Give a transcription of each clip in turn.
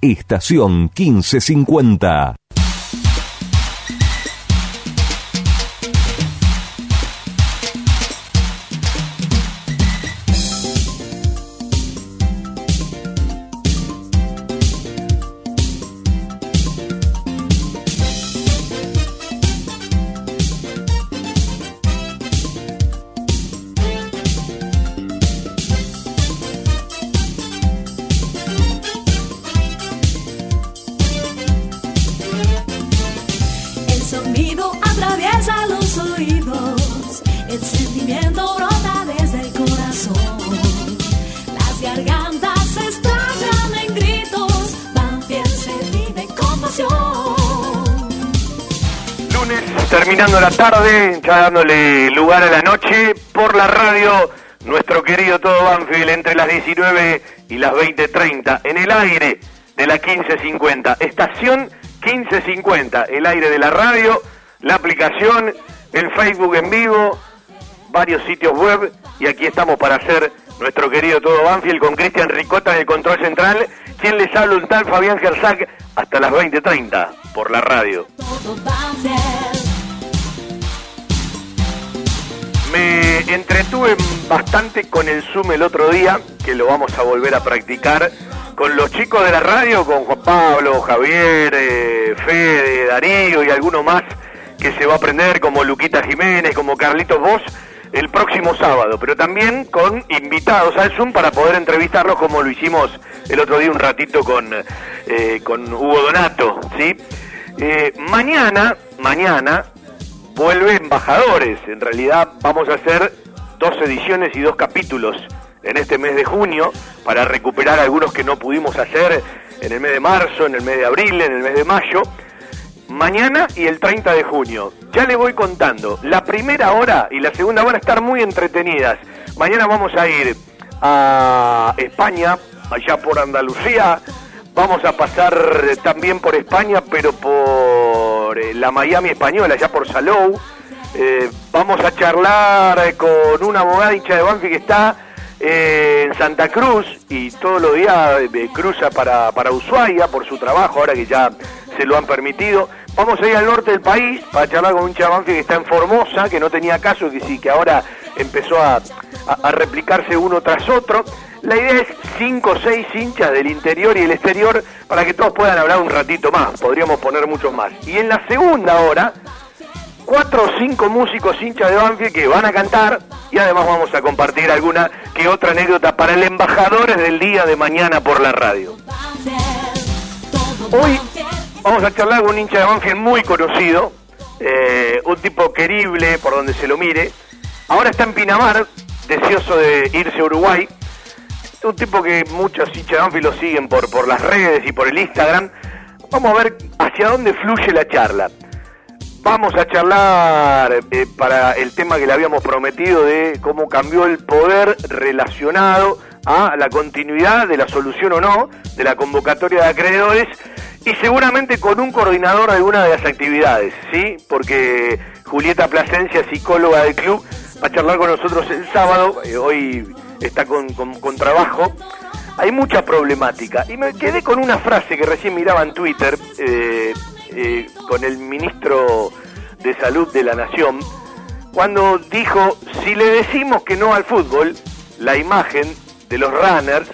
estación 1550. Las 19 y las 20.30, en el aire de la 1550, estación 1550, el aire de la radio, la aplicación, el Facebook en vivo, varios sitios web, y aquí estamos para hacer nuestro querido Todo Banfield con Cristian Ricota en el control central, quien les habla un tal Fabián Gersac, hasta las 20.30 por la radio. Me entretuve bastante con el Zoom el otro día, que lo vamos a volver a practicar, con los chicos de la radio, con Juan Pablo, Javier, eh, Fede, Darío y alguno más que se va a aprender, como Luquita Jiménez, como Carlitos Vos, el próximo sábado, pero también con invitados al Zoom para poder entrevistarlos como lo hicimos el otro día un ratito con, eh, con Hugo Donato, ¿sí? Eh, mañana, mañana, vuelve Embajadores. En realidad vamos a hacer dos ediciones y dos capítulos en este mes de junio para recuperar algunos que no pudimos hacer en el mes de marzo, en el mes de abril, en el mes de mayo. Mañana y el 30 de junio. Ya le voy contando. La primera hora y la segunda van a estar muy entretenidas. Mañana vamos a ir a España, allá por Andalucía. Vamos a pasar también por España, pero por eh, la Miami española, allá por Salou. Eh, vamos a charlar con una abogada hincha de Banfi que está eh, en Santa Cruz y todos los días cruza para, para Ushuaia por su trabajo, ahora que ya se lo han permitido. Vamos a ir al norte del país para charlar con un chabón que está en Formosa, que no tenía caso, que sí, que ahora empezó a, a replicarse uno tras otro. La idea es cinco o seis hinchas del interior y el exterior para que todos puedan hablar un ratito más. Podríamos poner muchos más. Y en la segunda hora, cuatro o cinco músicos hinchas de Banfield que van a cantar y además vamos a compartir alguna que otra anécdota para el embajador del día de mañana por la radio. Hoy vamos a charlar con un hincha de Banfield muy conocido, eh, un tipo querible por donde se lo mire. Ahora está en Pinamar, deseoso de irse a Uruguay un tipo que muchos hinchas lo siguen por, por las redes y por el Instagram. Vamos a ver hacia dónde fluye la charla. Vamos a charlar eh, para el tema que le habíamos prometido de cómo cambió el poder relacionado a la continuidad de la solución o no de la convocatoria de acreedores y seguramente con un coordinador de alguna de las actividades, ¿sí? Porque Julieta Plasencia, psicóloga del club, va a charlar con nosotros el sábado. Eh, hoy está con, con, trabajo, hay mucha problemática. Y me quedé con una frase que recién miraba en Twitter eh, eh, con el ministro de Salud de la Nación, cuando dijo, si le decimos que no al fútbol, la imagen de los runners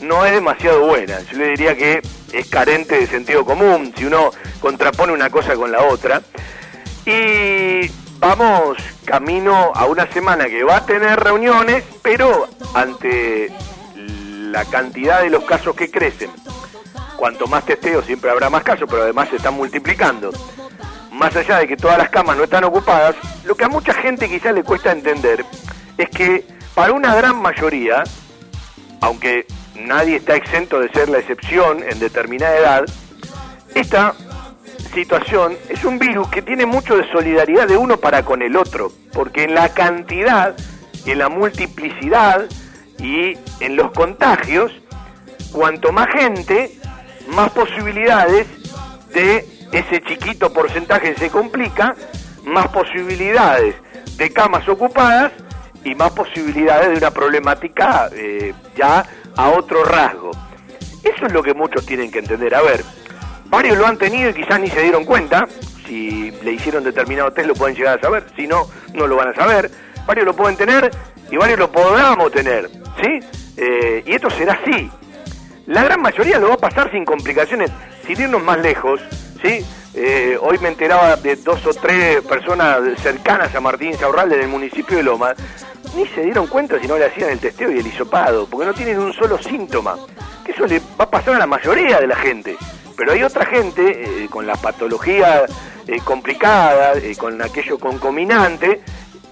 no es demasiado buena. Yo le diría que es carente de sentido común, si uno contrapone una cosa con la otra. Y vamos camino a una semana que va a tener reuniones, pero ante la cantidad de los casos que crecen, cuanto más testeo siempre habrá más casos, pero además se están multiplicando. Más allá de que todas las camas no están ocupadas, lo que a mucha gente quizás le cuesta entender es que para una gran mayoría, aunque nadie está exento de ser la excepción en determinada edad, esta situación es un virus que tiene mucho de solidaridad de uno para con el otro, porque en la cantidad, en la multiplicidad y en los contagios, cuanto más gente, más posibilidades de ese chiquito porcentaje se complica, más posibilidades de camas ocupadas y más posibilidades de una problemática eh, ya a otro rasgo. Eso es lo que muchos tienen que entender. A ver, varios lo han tenido y quizás ni se dieron cuenta. Si le hicieron determinado test lo pueden llegar a saber, si no, no lo van a saber. Varios lo pueden tener y varios lo podamos tener, ¿sí? Eh, y esto será así. La gran mayoría lo va a pasar sin complicaciones, sin irnos más lejos, ¿sí? Eh, hoy me enteraba de dos o tres personas cercanas a Martín Saurralde del municipio de Loma, ni se dieron cuenta si no le hacían el testeo y el hisopado, porque no tienen un solo síntoma. Que eso le va a pasar a la mayoría de la gente. Pero hay otra gente eh, con la patología eh, complicada, con aquello concominante,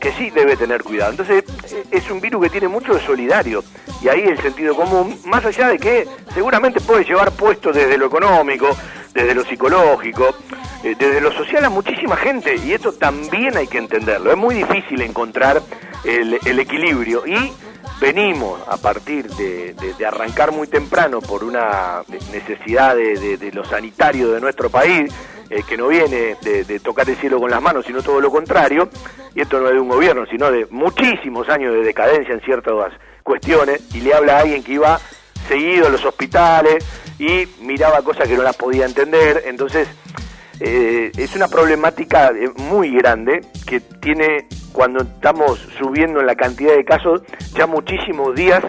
que sí debe tener cuidado. Entonces, es un virus que tiene mucho de solidario. Y ahí el sentido común, más allá de que seguramente puede llevar puesto desde lo económico, desde lo psicológico, eh, desde lo social a muchísima gente, y esto también hay que entenderlo. Es muy difícil encontrar el, equilibrio y venimos a partir de, arrancar muy temprano por una necesidad de, lo sanitario de nuestro país, eh, que no viene de, tocar el cielo con las manos, sino todo lo contrario, y esto no es de un gobierno, sino de muchísimos años de decadencia en ciertas cuestiones, y le habla a alguien que iba seguido a los hospitales y miraba cosas que no las podía entender, entonces eh, es una problemática eh, muy grande que tiene cuando estamos subiendo en la cantidad de casos ya muchísimos días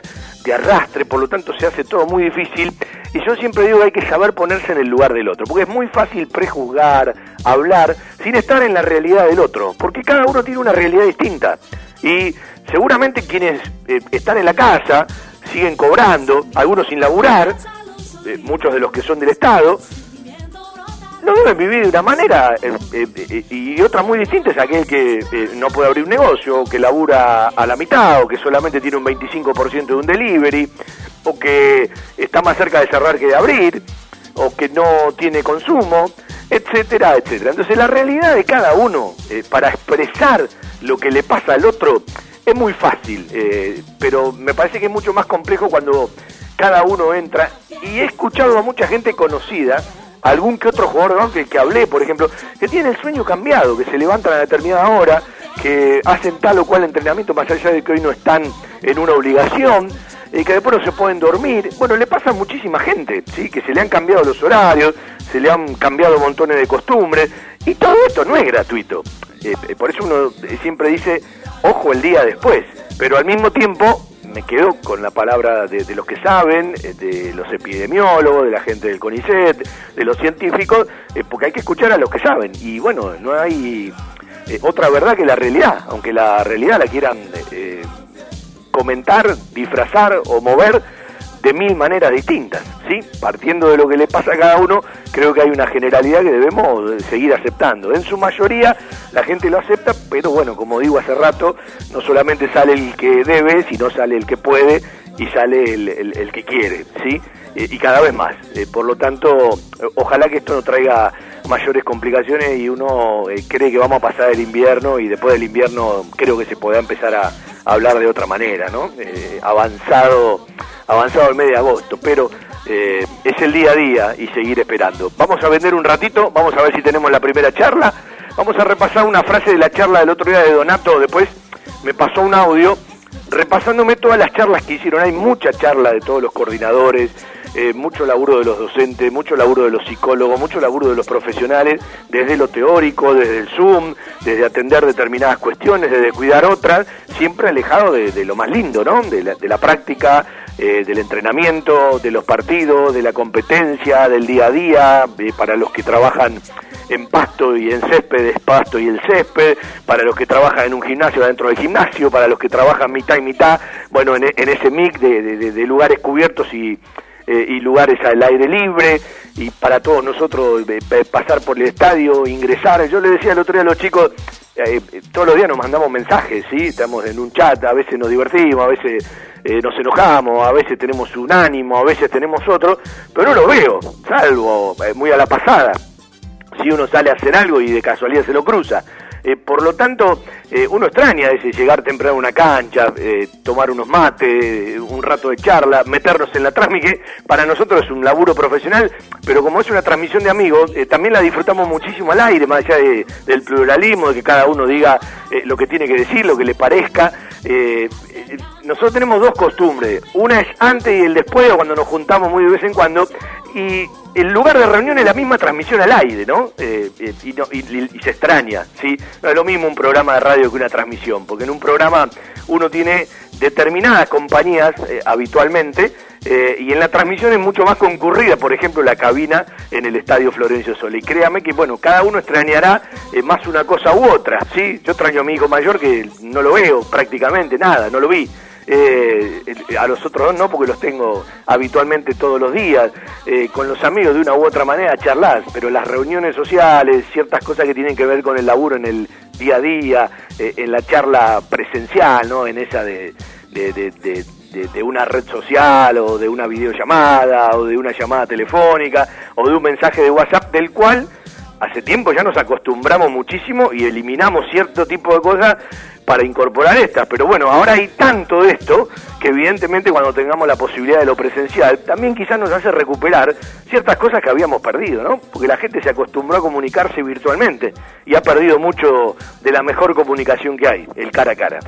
de arrastre, por lo tanto se hace todo muy difícil. Y yo siempre digo que hay que saber ponerse en el lugar del otro, porque es muy fácil prejuzgar, hablar, sin estar en la realidad del otro, porque cada uno tiene una realidad distinta. Y seguramente quienes eh, están en la casa siguen cobrando, algunos sin laburar, muchos de los que son del Estado, no deben vivir de una manera eh, eh, eh, y otra muy distinta es aquel que no puede abrir un negocio, que labura a la mitad o que solamente tiene un 25% de un delivery o que está más cerca de cerrar que de abrir o que no tiene consumo, etcétera, etcétera. Entonces la realidad de cada uno para expresar lo que le pasa al otro es muy fácil, pero me parece que es mucho más complejo cuando cada uno entra y he escuchado a mucha gente conocida algún que otro jugador que, hablé, por ejemplo, que tiene el sueño cambiado, que se levantan a determinada hora, que hacen tal o cual entrenamiento, más allá de que hoy no están en una obligación, y que después no se pueden dormir. Bueno, le pasa a muchísima gente, ¿sí? que se le han cambiado los horarios, se le han cambiado montones de costumbres, y todo esto no es gratuito. Eh, eh, por eso uno siempre dice, ojo el día después, pero al mismo tiempo me quedo con la palabra de, los que saben, eh, de los epidemiólogos, de la gente del CONICET, de los científicos, eh, porque hay que escuchar a los que saben. Y bueno, no hay eh, otra verdad que la realidad, aunque la realidad la quieran comentar, disfrazar o mover de mil maneras distintas, ¿sí? Partiendo de lo que le pasa a cada uno, creo que hay una generalidad que debemos seguir aceptando. En su mayoría la gente lo acepta, pero bueno, como digo hace rato, no solamente sale el que debe, sino sale el que puede y sale el, que quiere, ¿sí? Eh, y cada vez más. Eh, por lo tanto, ojalá que esto no traiga mayores complicaciones y uno eh, cree que vamos a pasar el invierno y después del invierno creo que se pueda empezar a, hablar de otra manera, ¿no? avanzado avanzado el mes de agosto, pero eh, es el día a día y seguir esperando. Vamos a vender un ratito, vamos a ver si tenemos la primera charla, vamos a repasar una frase de la charla del otro día de Donato, después me pasó un audio repasándome todas las charlas que hicieron, hay mucha charla de todos los coordinadores, eh, mucho laburo de los docentes, mucho laburo de los psicólogos, mucho laburo de los profesionales, desde lo teórico, desde el Zoom, desde atender determinadas cuestiones, desde cuidar otras, siempre alejado de, lo más lindo, ¿no? De la, de la práctica, eh, del entrenamiento, de los partidos, de la competencia, del día a día, eh, para los que trabajan en pasto y en césped, es pasto y el césped, para los que trabajan en un gimnasio dentro del gimnasio, para los que trabajan mitad y mitad, bueno, en, ese mix de, lugares cubiertos y, eh, y lugares al aire libre, y para todos nosotros pasar por el estadio, ingresar. Yo le decía el otro día a los chicos, todos los días nos mandamos mensajes, ¿sí? Estamos en un chat, a veces nos divertimos, a veces eh, nos enojamos, a veces tenemos un ánimo, a veces tenemos otro, pero no lo veo, salvo eh, muy a la pasada, si uno sale a hacer algo y de casualidad se lo cruza. Eh, por lo tanto, uno extraña ese llegar temprano a una cancha, tomar unos mates, un rato de charla, meternos en la transmisión, para nosotros es un laburo profesional, pero como es una transmisión de amigos, también la disfrutamos muchísimo al aire, más allá del pluralismo, de que cada uno diga lo que tiene que decir, lo que le parezca, eh, eh, nosotros tenemos dos costumbres. Una es antes y el después, cuando nos juntamos muy de vez en cuando. Y el lugar de reunión es la misma transmisión al aire, ¿no? Eh, y, se extraña, ¿sí? No es lo mismo un programa de radio que una transmisión, porque en un programa uno tiene determinadas compañías habitualmente y en la transmisión es mucho más concurrida, por ejemplo, la cabina en el Estadio Florencio Sol. Y créame que, bueno, cada uno extrañará más una cosa u otra, ¿sí? Yo extraño a mi hijo mayor que no lo veo prácticamente nada, no lo vi. Eh, a los otros dos no, porque los tengo habitualmente todos los días, eh, con los amigos de una u otra manera charlas, pero las reuniones sociales, ciertas cosas que tienen que ver con el laburo en el día a día, eh, en la charla presencial, ¿no? En esa de, de, de, de, una red social o de una videollamada o de una llamada telefónica o de un mensaje de WhatsApp del cual hace tiempo ya nos acostumbramos muchísimo y eliminamos cierto tipo de cosas para incorporar estas. Pero bueno, ahora hay tanto de esto que evidentemente cuando tengamos la posibilidad de lo presencial, también quizás nos hace recuperar ciertas cosas que habíamos perdido, ¿no? Porque la gente se acostumbró a comunicarse virtualmente y ha perdido mucho de la mejor comunicación que hay, el cara a cara.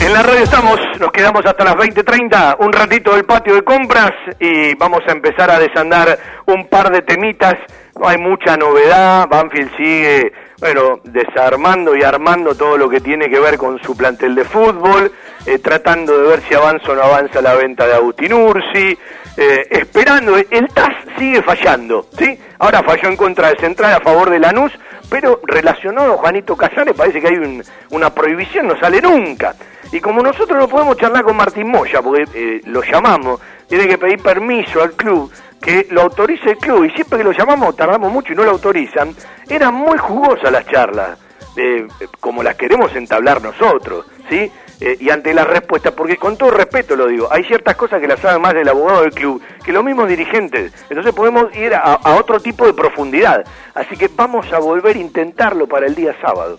En la radio estamos, nos quedamos hasta las 20.30, un ratito del patio de compras y vamos a empezar a desandar un par de temitas. No hay mucha novedad, Banfield sigue, bueno, desarmando y armando todo lo que tiene que ver con su plantel de fútbol, eh, tratando de ver si avanza o no avanza la venta de Agustín Ursi, eh, esperando, el TAS sigue fallando, ¿sí? Ahora falló en contra de Central a favor de Lanús, pero relacionado a Juanito Casares parece que hay una prohibición, no sale nunca. Y como nosotros no podemos charlar con Martín Moya, porque eh, lo llamamos, tiene que pedir permiso al club, que lo autorice el club, y siempre que lo llamamos tardamos mucho y no lo autorizan, eran muy jugosas las charlas, eh, como las queremos entablar nosotros, ¿sí? Eh, y ante las respuestas, porque con todo respeto lo digo, hay ciertas cosas que las saben más del abogado del club que los mismos dirigentes, entonces podemos ir a otro tipo de profundidad, así que vamos a volver a intentarlo para el día sábado.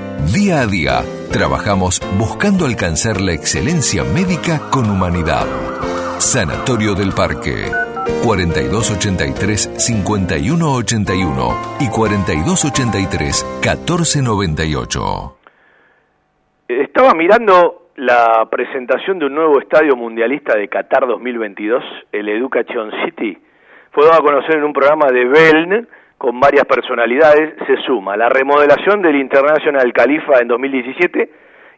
Día a día, trabajamos buscando alcanzar la excelencia médica con humanidad. Sanatorio del Parque. 4283-5181 y 4283-1498. Estaba mirando la presentación de un nuevo estadio mundialista de Qatar 2022, el Education City. Fue dado a conocer en un programa de Beln con varias personalidades, se suma la remodelación del International Califa en 2017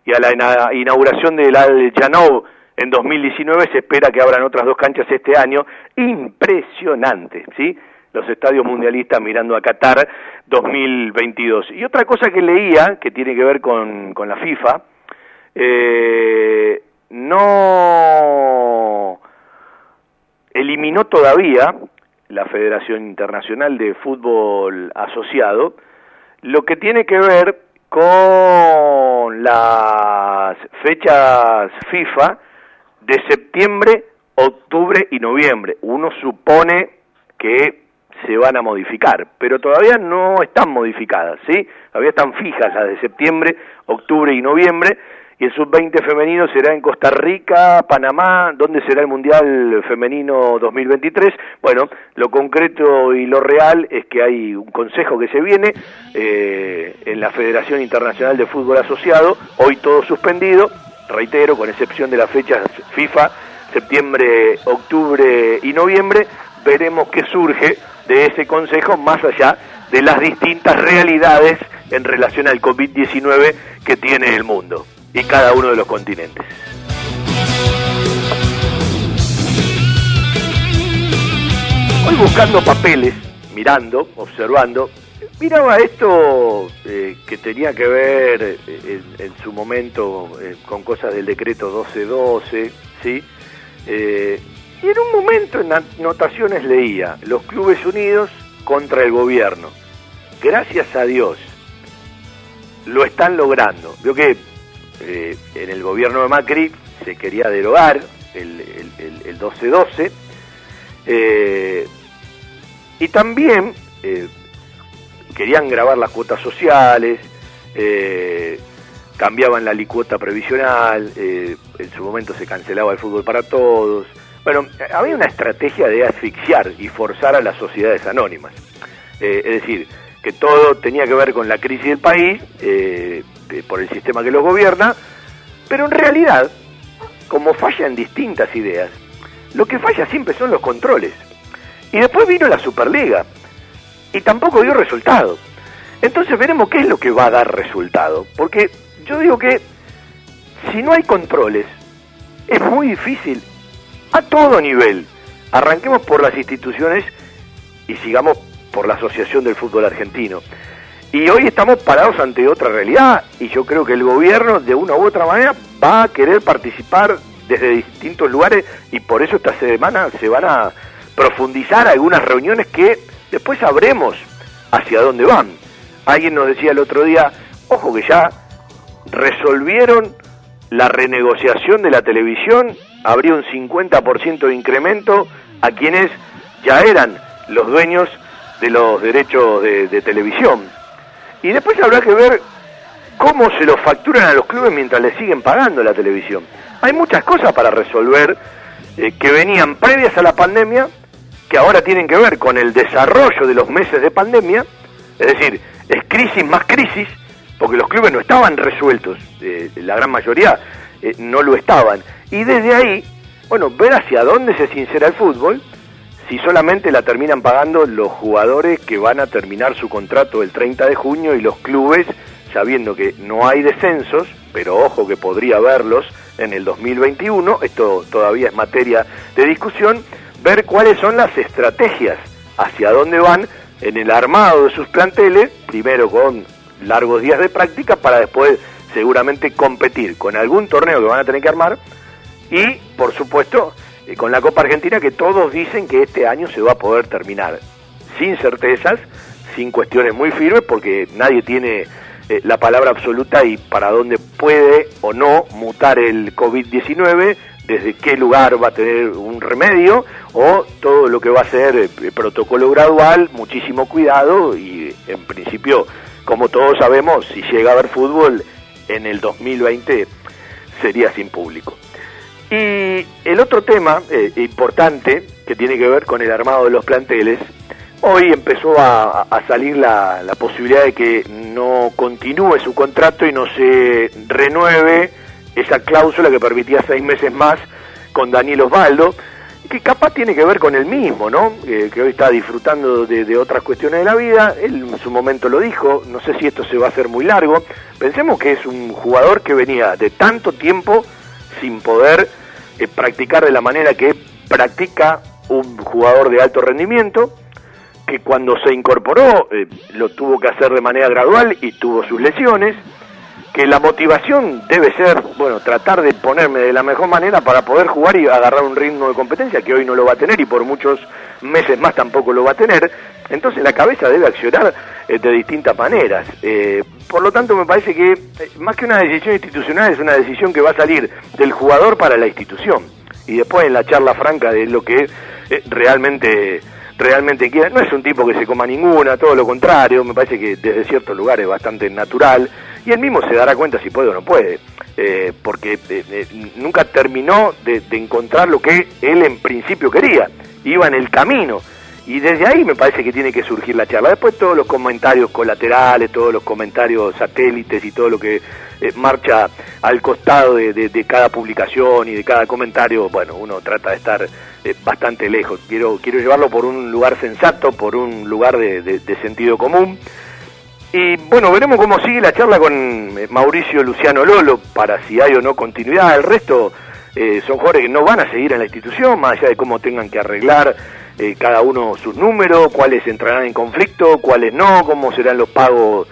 y a la inauguración del Al Janoub en 2019 se espera que abran otras dos canchas este año. Impresionante, ¿sí? Los estadios mundialistas mirando a Qatar 2022. Y otra cosa que leía, que tiene que ver con, con la FIFA, eh, no eliminó todavía la Federación Internacional de Fútbol Asociado, lo que tiene que ver con las fechas FIFA de septiembre, octubre y noviembre. Uno supone que se van a modificar, pero todavía no están modificadas, ¿sí? Todavía están fijas las de septiembre, octubre y noviembre, y el sub-20 femenino será en Costa Rica, Panamá, ¿dónde será el Mundial Femenino 2023? Bueno, lo concreto y lo real es que hay un consejo que se viene eh, en la Federación Internacional de Fútbol Asociado, hoy todo suspendido, reitero, con excepción de las fechas FIFA, septiembre, octubre y noviembre, veremos qué surge de ese consejo más allá de las distintas realidades en relación al COVID-19 que tiene el mundo y cada uno de los continentes. Hoy buscando papeles, mirando, observando, miraba esto eh, que tenía que ver eh, en, su momento eh, con cosas del decreto 1212, ¿sí? y en un momento en anotaciones leía, los clubes unidos contra el gobierno. Gracias a Dios, lo están logrando. Veo que en el gobierno de Macri se quería derogar el, el, el, el 1212, y también eh, querían grabar las cuotas sociales, eh, cambiaban la licuota previsional, eh, en su momento se cancelaba el fútbol para todos. Bueno, había una estrategia de asfixiar y forzar a las sociedades anónimas. es decir, que todo tenía que ver con la crisis del país, por el sistema que los gobierna, pero en realidad, como fallan distintas ideas, lo que falla siempre son los controles. Y después vino la Superliga y tampoco dio resultado. Entonces veremos qué es lo que va a dar resultado. Porque yo digo que si no hay controles, es muy difícil a todo nivel. Arranquemos por las instituciones y sigamos por la Asociación del Fútbol Argentino. Y hoy estamos parados ante otra realidad y yo creo que el gobierno de una u otra manera va a querer participar desde distintos lugares y por eso esta semana se van a profundizar algunas reuniones que después sabremos hacia dónde van. Alguien nos decía el otro día, ojo que ya resolvieron la renegociación de la televisión, habría un 50% de incremento a quienes ya eran los dueños de los derechos de, televisión. Y después habrá que ver cómo se los facturan a los clubes mientras les siguen pagando la televisión. Hay muchas cosas para resolver eh, que venían previas a la pandemia que ahora tienen que ver con el desarrollo de los meses de pandemia, es decir, es crisis más crisis, porque los clubes no estaban resueltos, eh, la gran mayoría eh, no lo estaban. Y desde ahí, bueno, ver hacia dónde se sincera el fútbol, si solamente la terminan pagando los jugadores que van a terminar su contrato el 30 de junio y los clubes, sabiendo que no hay descensos, pero ojo que podría haberlos en el 2021, esto todavía es materia de discusión, ver cuáles son las estrategias, hacia dónde van en el armado de sus planteles, primero con largos días de práctica para después seguramente competir con algún torneo que van a tener que armar y, por supuesto, eh, con la Copa Argentina que todos dicen que este año se va a poder terminar sin certezas, sin cuestiones muy firmes, porque nadie tiene eh, la palabra absoluta y para dónde puede o no mutar el COVID-19, desde qué lugar va a tener un remedio o todo lo que va a ser eh, protocolo gradual, muchísimo cuidado y en principio, como todos sabemos, si llega a haber fútbol en el 2020 sería sin público. Y el otro tema eh, importante que tiene que ver con el armado de los planteles, hoy empezó a, salir la, posibilidad de que no continúe su contrato y no se renueve esa cláusula que permitía seis meses más con Daniel Osvaldo, que capaz tiene que ver con el mismo, ¿no? que hoy está disfrutando de, otras cuestiones de la vida. Él en su momento lo dijo, no sé si esto se va a hacer muy largo. Pensemos que es un jugador que venía de tanto tiempo sin poder eh, practicar de la manera que practica un jugador de alto rendimiento, que cuando se incorporó eh, lo tuvo que hacer de manera gradual y tuvo sus lesiones que la motivación debe ser, bueno, tratar de ponerme de la mejor manera para poder jugar y agarrar un ritmo de competencia que hoy no lo va a tener y por muchos meses más tampoco lo va a tener. Entonces la cabeza debe accionar eh, de distintas maneras. Eh, por lo tanto, me parece que eh, más que una decisión institucional es una decisión que va a salir del jugador para la institución. Y después en la charla franca de lo que realmente realmente quiere. No es un tipo que se coma ninguna, todo lo contrario, me parece que desde ciertos lugares es bastante natural y él mismo se dará cuenta si puede o no puede, eh, porque eh, eh, nunca terminó de, encontrar lo que él en principio quería, iba en el camino. Y desde ahí me parece que tiene que surgir la charla. Después todos los comentarios colaterales, todos los comentarios satélites y todo lo que marcha al costado de, cada publicación y de cada comentario, bueno, uno trata de estar bastante lejos. Quiero, quiero llevarlo por un lugar sensato, por un lugar de, de sentido común Y bueno, veremos cómo sigue la charla con eh, Mauricio Luciano Lolo para si hay o no continuidad. El resto eh, son jugadores que no van a seguir en la institución, más allá de cómo tengan que arreglar eh, cada uno sus números, cuáles entrarán en conflicto, cuáles no, cómo serán los pagos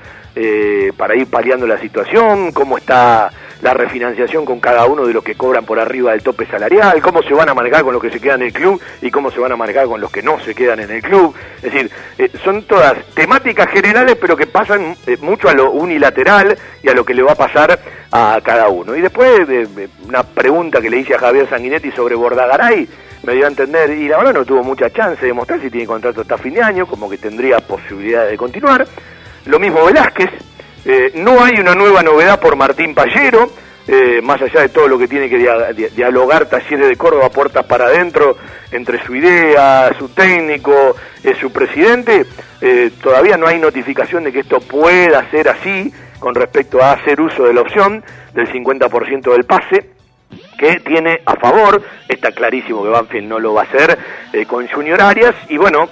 para ir paliando la situación, cómo está la refinanciación con cada uno de los que cobran por arriba del tope salarial, cómo se van a manejar con los que se quedan en el club y cómo se van a manejar con los que no se quedan en el club. Es decir, eh, son todas temáticas generales, pero que pasan eh, mucho a lo unilateral y a lo que le va a pasar a cada uno. Y después, de una pregunta que le hice a Javier Sanguinetti sobre Bordagaray, me dio a entender, y la verdad no tuvo mucha chance de mostrar si tiene contrato hasta fin de año, como que tendría posibilidades de continuar. Lo mismo Velázquez, eh, no hay una nueva novedad por Martín Pallero, eh, más allá de todo lo que tiene que dialogar Talleres de Córdoba puertas para adentro entre su idea, su técnico, eh, su presidente, todavía no hay notificación de que esto pueda ser así con respecto a hacer uso de la opción del 50% del pase que tiene a favor, está clarísimo que Banfield no lo va a hacer con Junior Arias, y bueno,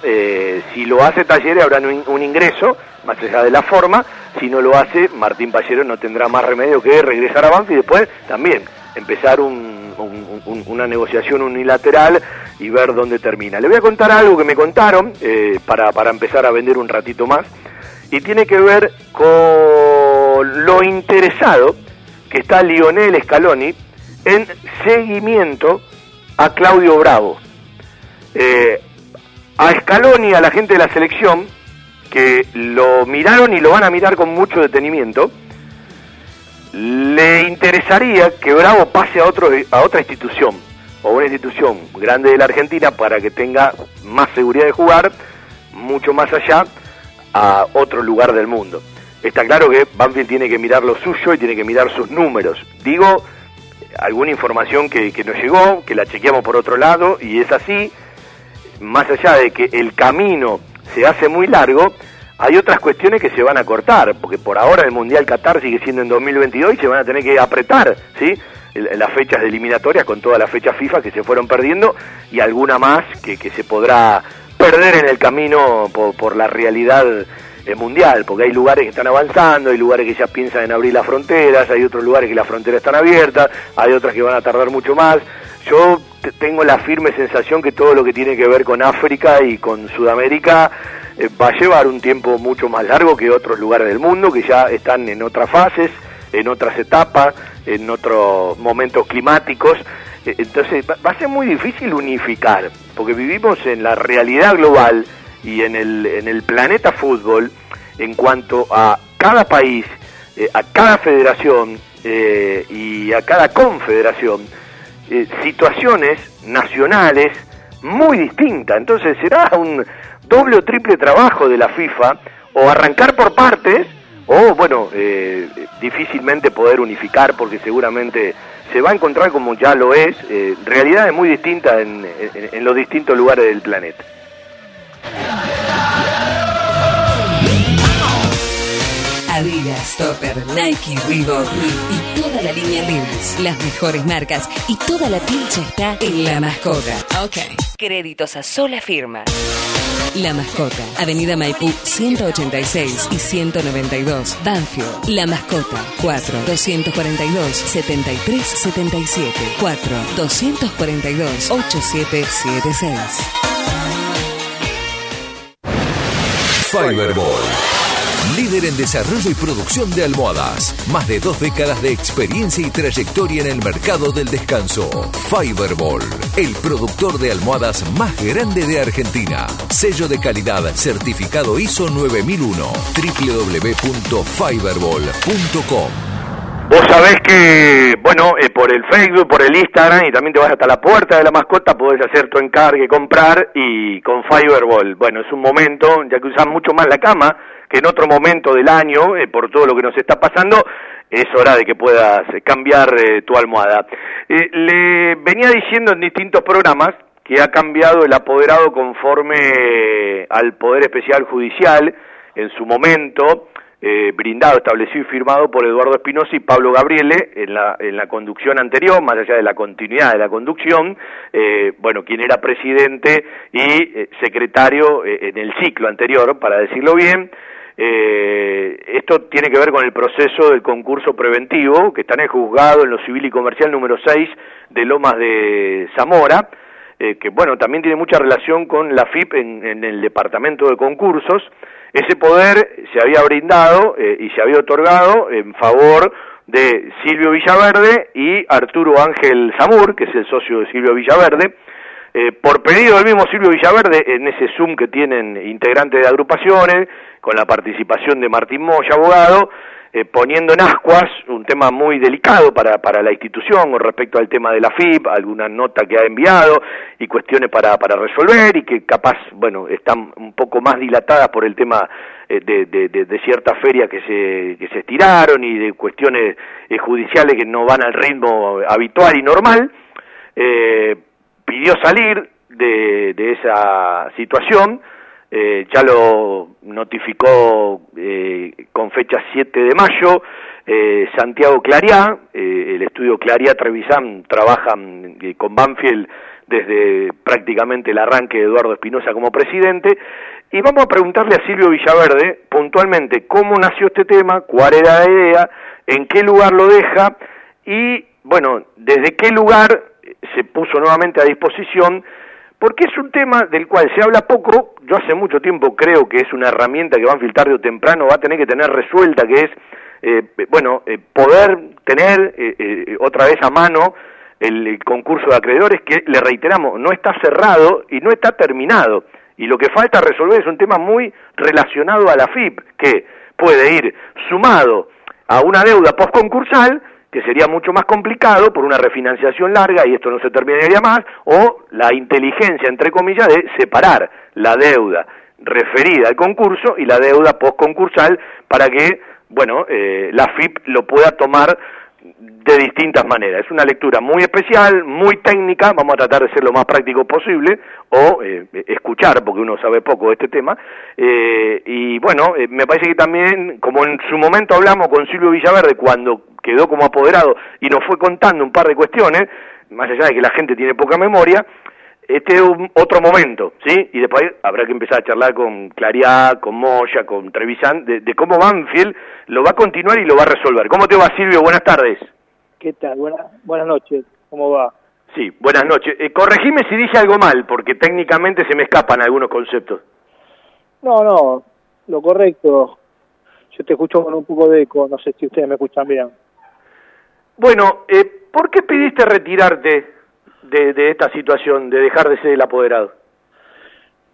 si lo hace Talleres habrá un ingreso, más allá de la forma, si no lo hace, Martín Pallero no tendrá más remedio que regresar a Banfield y después también empezar una negociación unilateral y ver dónde termina. Le voy a contar algo que me contaron eh, para, para empezar a vender un ratito más y tiene que ver con lo interesado que está Lionel Scaloni en seguimiento a Claudio Bravo. Eh, a Scaloni, a la gente de la selección, que lo miraron y lo van a mirar con mucho detenimiento, le interesaría que Bravo pase a, otro, a otra institución, o una institución grande de la Argentina para que tenga más seguridad de jugar, mucho más allá, a otro lugar del mundo. Está claro que Banfield tiene que mirar lo suyo y tiene que mirar sus números. Digo, alguna información que, que nos llegó, que la chequeamos por otro lado, y es así, más allá de que el camino se hace muy largo, hay otras cuestiones que se van a cortar, porque por ahora el Mundial Qatar sigue siendo en 2022 y se van a tener que apretar, ¿sí? las fechas de eliminatorias con todas las fechas FIFA que se fueron perdiendo y alguna más que, que se podrá perder en el camino por, por la realidad eh, mundial, porque hay lugares que están avanzando, hay lugares que ya piensan en abrir las fronteras, hay otros lugares que las fronteras están abiertas, hay otras que van a tardar mucho más. Yo tengo la firme sensación que todo lo que tiene que ver con África y con Sudamérica eh, va a llevar un tiempo mucho más largo que otros lugares del mundo que ya están en otras fases, en otras etapas, en otros momentos climáticos. Eh, entonces va a ser muy difícil unificar, porque vivimos en la realidad global y en el, en el planeta fútbol en cuanto a cada país, eh, a cada federación y a cada confederación eh, situaciones nacionales muy distintas. Entonces será un doble o triple trabajo de la FIFA o arrancar por partes o, bueno, eh, difícilmente poder unificar porque seguramente se va a encontrar como ya lo es, eh, realidades muy distintas en los distintos lugares del planeta. Adidas, Topper, Nike, Reebok y toda la línea Levi's. Las mejores marcas y toda la pincha está en La Mascota. Ok. Créditos a sola firma. La Mascota, Avenida Maipú 186 y 192, Banfield. La Mascota, 4 242 7377 4 242 8776. Fiberball Líder en desarrollo y producción de almohadas. Más de dos décadas de experiencia y trayectoria en el mercado del descanso. Fiberball, el productor de almohadas más grande de Argentina. Sello de calidad certificado ISO 9001. www.fiberball.com Vos sabés que, bueno, eh, por el Facebook, por el Instagram y también te vas hasta la puerta de la mascota, podés hacer tu encargue, comprar y con Fiberball. Bueno, es un momento, ya que usas mucho más la cama, que en otro momento del año, eh, por todo lo que nos está pasando, es hora de que puedas eh, cambiar eh, tu almohada. le venía diciendo en distintos programas que ha cambiado el apoderado conforme al Poder Especial Judicial en su momento, brindado, establecido y firmado por Eduardo Espinosa y Pablo Gabriele en la, en la conducción anterior, más allá de la continuidad de la conducción, bueno, quien era presidente y secretario en el ciclo anterior, para decirlo bien, Eh, esto tiene que ver con el proceso del concurso preventivo que está en el juzgado en lo civil y comercial número 6 de Lomas de Zamora, eh, que bueno, también tiene mucha relación con la FIP en, el departamento de concursos. Ese poder se había brindado eh, y se había otorgado en favor de Silvio Villaverde y Arturo Ángel Zamur, que es el socio de Silvio Villaverde, eh, por pedido del mismo Silvio Villaverde, en ese Zoom que tienen integrantes de agrupaciones, con la participación de Martín Moya, abogado, eh, poniendo en ascuas un tema muy delicado para, para la institución con respecto al tema de la FIP, alguna nota que ha enviado y cuestiones para, para resolver y que capaz, bueno, están un poco más dilatadas por el tema eh, de, de, de, ciertas ferias que se, que se estiraron y de cuestiones judiciales que no van al ritmo habitual y normal. Eh, pidió salir de, de esa situación, eh, ya lo notificó eh, con fecha 7 de mayo, eh, Santiago Clariá, eh, el estudio Clariá Trevisan trabaja mm, con Banfield desde prácticamente el arranque de Eduardo Espinosa como presidente, y vamos a preguntarle a Silvio Villaverde puntualmente cómo nació este tema, cuál era la idea, en qué lugar lo deja y, bueno, desde qué lugar se puso nuevamente a disposición, porque es un tema del cual se habla poco, yo hace mucho tiempo creo que es una herramienta que Banfield tarde o temprano va a tener que tener resuelta, que es, eh, bueno, eh, poder tener eh, otra vez a mano el, concurso de acreedores que, le reiteramos, no está cerrado y no está terminado. Y lo que falta resolver es un tema muy relacionado a la FIP, que puede ir sumado a una deuda postconcursal que sería mucho más complicado por una refinanciación larga y esto no se terminaría más, o la inteligencia, entre comillas, de separar la deuda referida al concurso y la deuda postconcursal para que, bueno, eh, la FIP lo pueda tomar de distintas maneras. Es una lectura muy especial, muy técnica, vamos a tratar de ser lo más práctico posible, o eh, escuchar, porque uno sabe poco de este tema, eh, y bueno, eh, me parece que también, como en su momento hablamos con Silvio Villaverde, cuando quedó como apoderado y nos fue contando un par de cuestiones, más allá de que la gente tiene poca memoria, este es un otro momento, ¿sí? Y después habrá que empezar a charlar con Clariá, con Moya, con Trevisan, de, cómo Banfield lo va a continuar y lo va a resolver. ¿Cómo te va, Silvio? Buenas tardes. ¿Qué tal? Buenas, buenas noches. ¿Cómo va? Sí, buenas noches. Eh, corregime si dije algo mal, porque técnicamente se me escapan algunos conceptos. No, no, lo correcto. Yo te escucho con un poco de eco, no sé si ustedes me escuchan bien. Bueno, eh, ¿por qué pidiste retirarte de, esta situación, de dejar de ser el apoderado?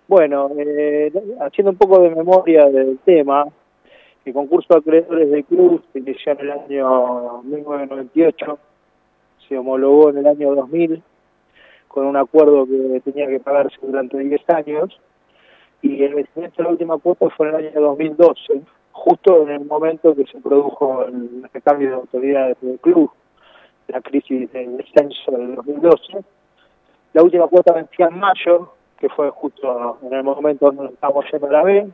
Bueno, eh, haciendo un poco de memoria del tema, el concurso de acreedores de club se inició en el año 1998, se homologó en el año 2000 con un acuerdo que tenía que pagarse durante 10 años y el vencimiento de la última cuota fue en el año 2012, justo en el momento que se produjo el recambio de autoridades del club la crisis del descenso del 2012. La última cuota vencía en mayo, que fue justo en el momento donde estamos yendo a la B,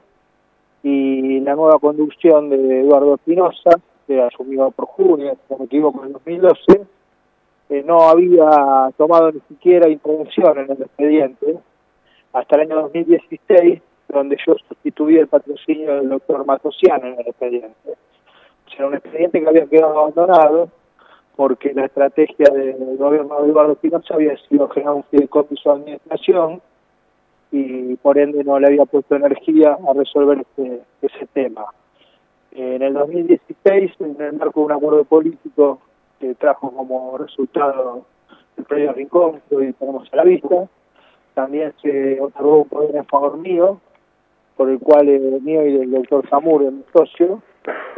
y la nueva conducción de Eduardo Espinosa, que asumió por junio, si no me equivoco, en el 2012, eh, no había tomado ni siquiera intervención en el expediente hasta el año 2016, donde yo sustituí el patrocinio del doctor Matosiano en el expediente. Sea, un expediente que había quedado abandonado porque la estrategia del gobierno de Eduardo Espinosa había sido generar un fideicomiso de administración y por ende no le había puesto energía a resolver este, ese tema. En el 2016, en el marco de un acuerdo político que trajo como resultado el premio Rincón, que hoy tenemos a la vista, también se otorgó un poder en favor mío, por el cual eh, mío y del doctor Zamur, mi socio,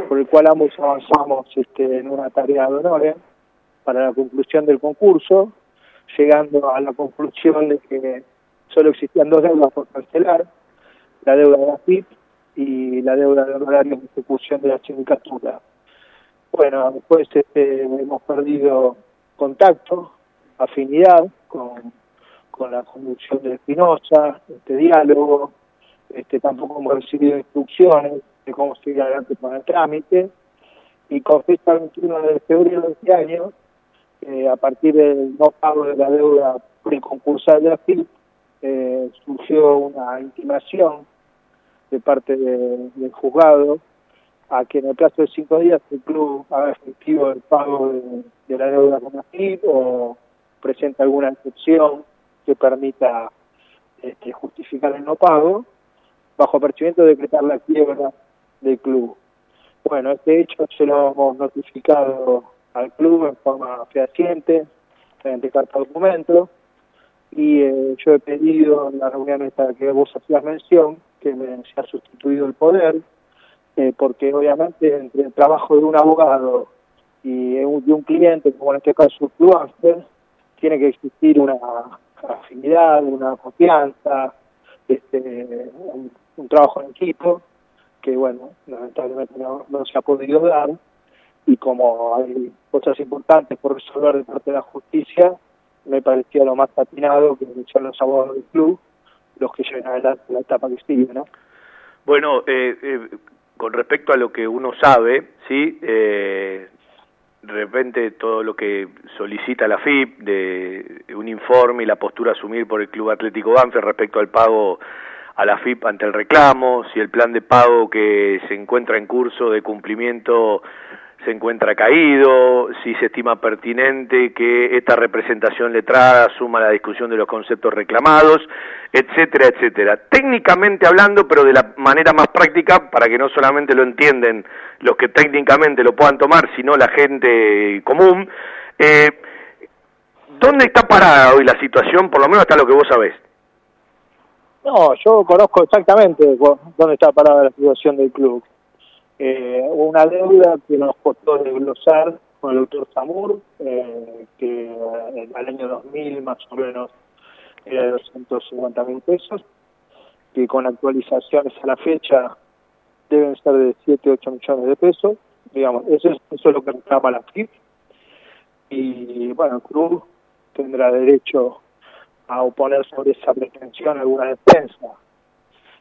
por el cual ambos avanzamos este, en una tarea de honor para la conclusión del concurso, llegando a la conclusión de que solo existían dos deudas por cancelar, la deuda de la FIP y la deuda de honorarios de ejecución de la sindicatura. Bueno, después este, hemos perdido contacto, afinidad con, con la conducción de Espinosa, este diálogo, este, tampoco hemos recibido instrucciones de cómo seguir adelante con el trámite, y con fecha 21 de febrero de este año, eh, a partir del no pago de la deuda preconcursal de la eh, surgió una intimación de parte del juzgado a que en el plazo de cinco días el club haga efectivo el pago de, la deuda con la FIP o presenta alguna excepción que permita este, justificar el no pago, bajo apercibimiento de decretar la quiebra del club. Bueno, este hecho se lo hemos notificado al club en forma fehaciente, mediante carta documento, y eh, yo he pedido en la reunión esta que vos hacías mención que me, se ha sustituido el poder, eh, porque obviamente entre el trabajo de un abogado y de un, cliente, como en este caso club tiene que existir una afinidad, una confianza, este, un, trabajo en equipo, que bueno, lamentablemente no, se ha podido dar, y como hay cosas importantes por resolver de parte de la justicia, me parecía lo más patinado que son los abogados del club los que lleven adelante la etapa que sigue, ¿no? Bueno, eh, eh, con respecto a lo que uno sabe, ¿sí? Eh, de repente todo lo que solicita la FIP de un informe y la postura a asumir por el Club Atlético Banfield respecto al pago a la FIP ante el reclamo, si el plan de pago que se encuentra en curso de cumplimiento se encuentra caído, si se estima pertinente que esta representación letrada suma la discusión de los conceptos reclamados, etcétera, etcétera. Técnicamente hablando, pero de la manera más práctica, para que no solamente lo entienden los que técnicamente lo puedan tomar, sino la gente común, eh, ¿dónde está parada hoy la situación, por lo menos hasta lo que vos sabés? No, yo conozco exactamente dónde está parada la situación del club eh, una deuda que nos costó desglosar con el doctor Samur, eh, que eh, al año 2000 más o menos era de 250 mil pesos, que con actualizaciones a la fecha deben ser de 7, 8 millones de pesos. Digamos, eso es, eso es lo que reclama la FIP. Y bueno, el club tendrá derecho a oponer sobre esa pretensión alguna defensa.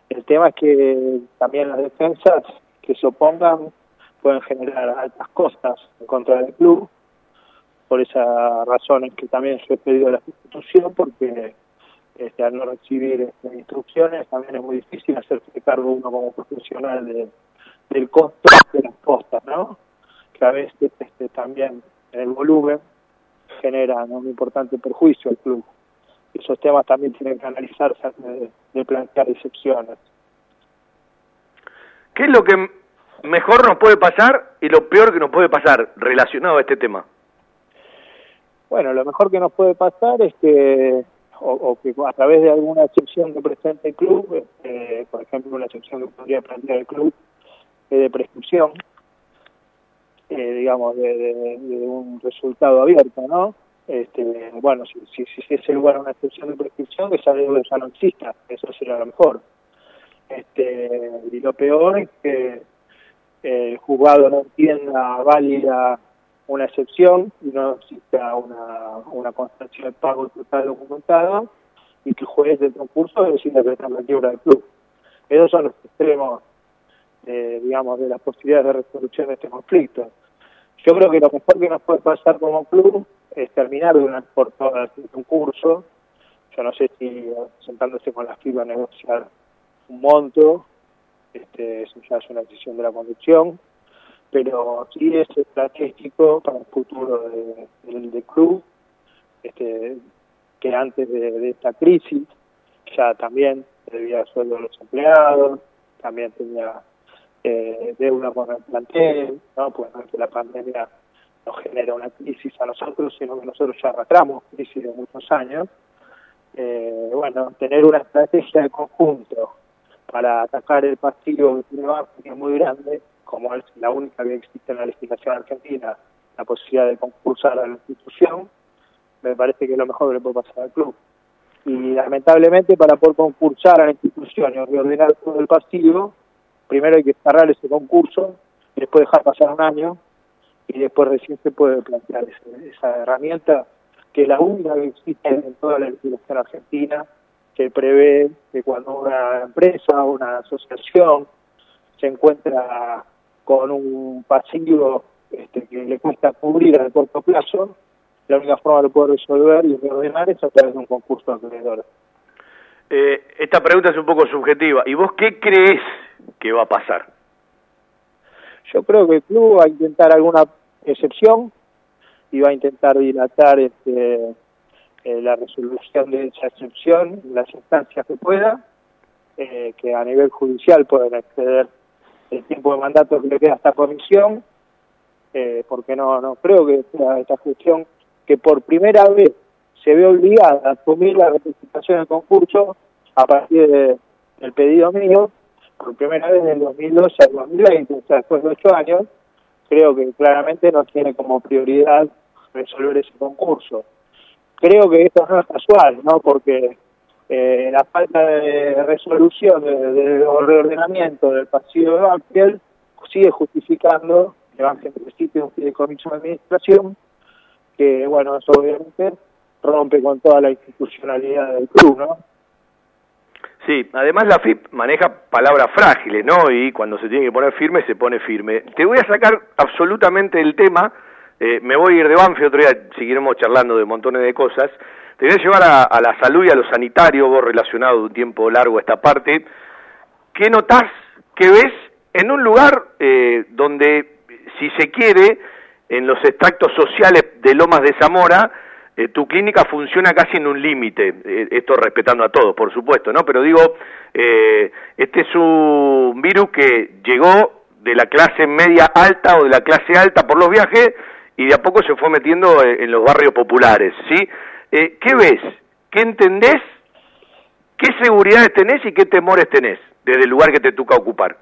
El tema es que también las defensas que se opongan pueden generar altas costas en contra del club. Por esa razón es que también yo he pedido la institución porque este, al no recibir este, instrucciones también es muy difícil hacerse cargo uno como profesional de, del costo de las costas, ¿no? Que a veces este, también el volumen generan un importante perjuicio al club. Esos temas también tienen que analizarse antes de plantear excepciones. ¿Qué es lo que mejor nos puede pasar y lo peor que nos puede pasar relacionado a este tema? Bueno, lo mejor que nos puede pasar es que, o, que a través de alguna excepción que presente el club, este, por ejemplo, una excepción que podría plantear el club de prescripción, eh, digamos, de, un resultado abierto, ¿no? Este, bueno, si, si, si es el lugar una excepción de prescripción, que esa deuda ya no exista, eso sería lo mejor. Este, y lo peor es que el juzgado no entienda válida una excepción y no exista una, una constancia de pago total documentada y que el juez del concurso decida decretar la quiebra del club. Esos son los extremos, eh, digamos, de las posibilidades de resolución de este conflicto. Yo creo que lo mejor que nos puede pasar como club terminar de por todas el concurso. Yo no sé si sentándose con la FIBA a negociar un monto este, eso ya es una decisión de la conducción, pero sí es estratégico para el futuro del club, este, que antes de, esta crisis ya también debía sueldo a los empleados, también tenía eh, deuda con el plantel, ¿no? pues que la pandemia nos genera una crisis a nosotros, sino que nosotros ya arrastramos crisis de muchos años. Eh, bueno, tener una estrategia de conjunto para atacar el pasivo que es muy grande, como es la única que existe en la legislación argentina, la posibilidad de concursar a la institución, me parece que es lo mejor que le puede pasar al club. Y lamentablemente para poder concursar a la institución y reordenar todo el pasivo, primero hay que cerrar ese concurso, y después dejar pasar un año, y después recién se puede plantear esa herramienta que es la única que existe en toda la legislación argentina, que prevé que cuando una empresa o una asociación se encuentra con un pasivo este, que le cuesta cubrir a corto plazo, la única forma de poder resolver y reordenar es a través de un concurso de. Eh, esta pregunta es un poco subjetiva. ¿Y vos qué crees ¿qué va a pasar? Yo creo que el club va a intentar alguna excepción y va a intentar dilatar este, eh, la resolución de esa excepción en las instancias que pueda, eh, que a nivel judicial pueden exceder el tiempo de mandato que le queda a esta comisión, eh, porque no, no creo que sea esta gestión que por primera vez se ve obligada a asumir la representación del concurso a partir del pedido mío, por primera vez del 2012 al 2020, o sea, después de ocho años, creo que claramente no tiene como prioridad resolver ese concurso. Creo que esto no es casual, ¿no? Porque eh, la falta de resolución de, de, reordenamiento del pasillo de Banfield sigue justificando que Banfield necesite un fideicomiso de administración que, bueno, eso obviamente rompe con toda la institucionalidad del club, ¿no? Sí, además la FIP maneja palabras frágiles, ¿no? Y cuando se tiene que poner firme, se pone firme. Te voy a sacar absolutamente el tema, eh, me voy a ir de Banfi, otro día seguiremos charlando de montones de cosas. Te voy a llevar a, la salud y a lo sanitario, vos relacionado de un tiempo largo a esta parte. ¿Qué notás, qué ves en un lugar eh, donde, si se quiere, en los extractos sociales de Lomas de Zamora, eh, tu clínica funciona casi en un límite, eh, esto respetando a todos, por supuesto, ¿no? Pero digo, eh, este es un virus que llegó de la clase media alta o de la clase alta por los viajes y de a poco se fue metiendo en, los barrios populares, ¿sí? ¿Qué ves? ¿Qué entendés? ¿Qué seguridades tenés y qué temores tenés desde el lugar que te toca ocupar?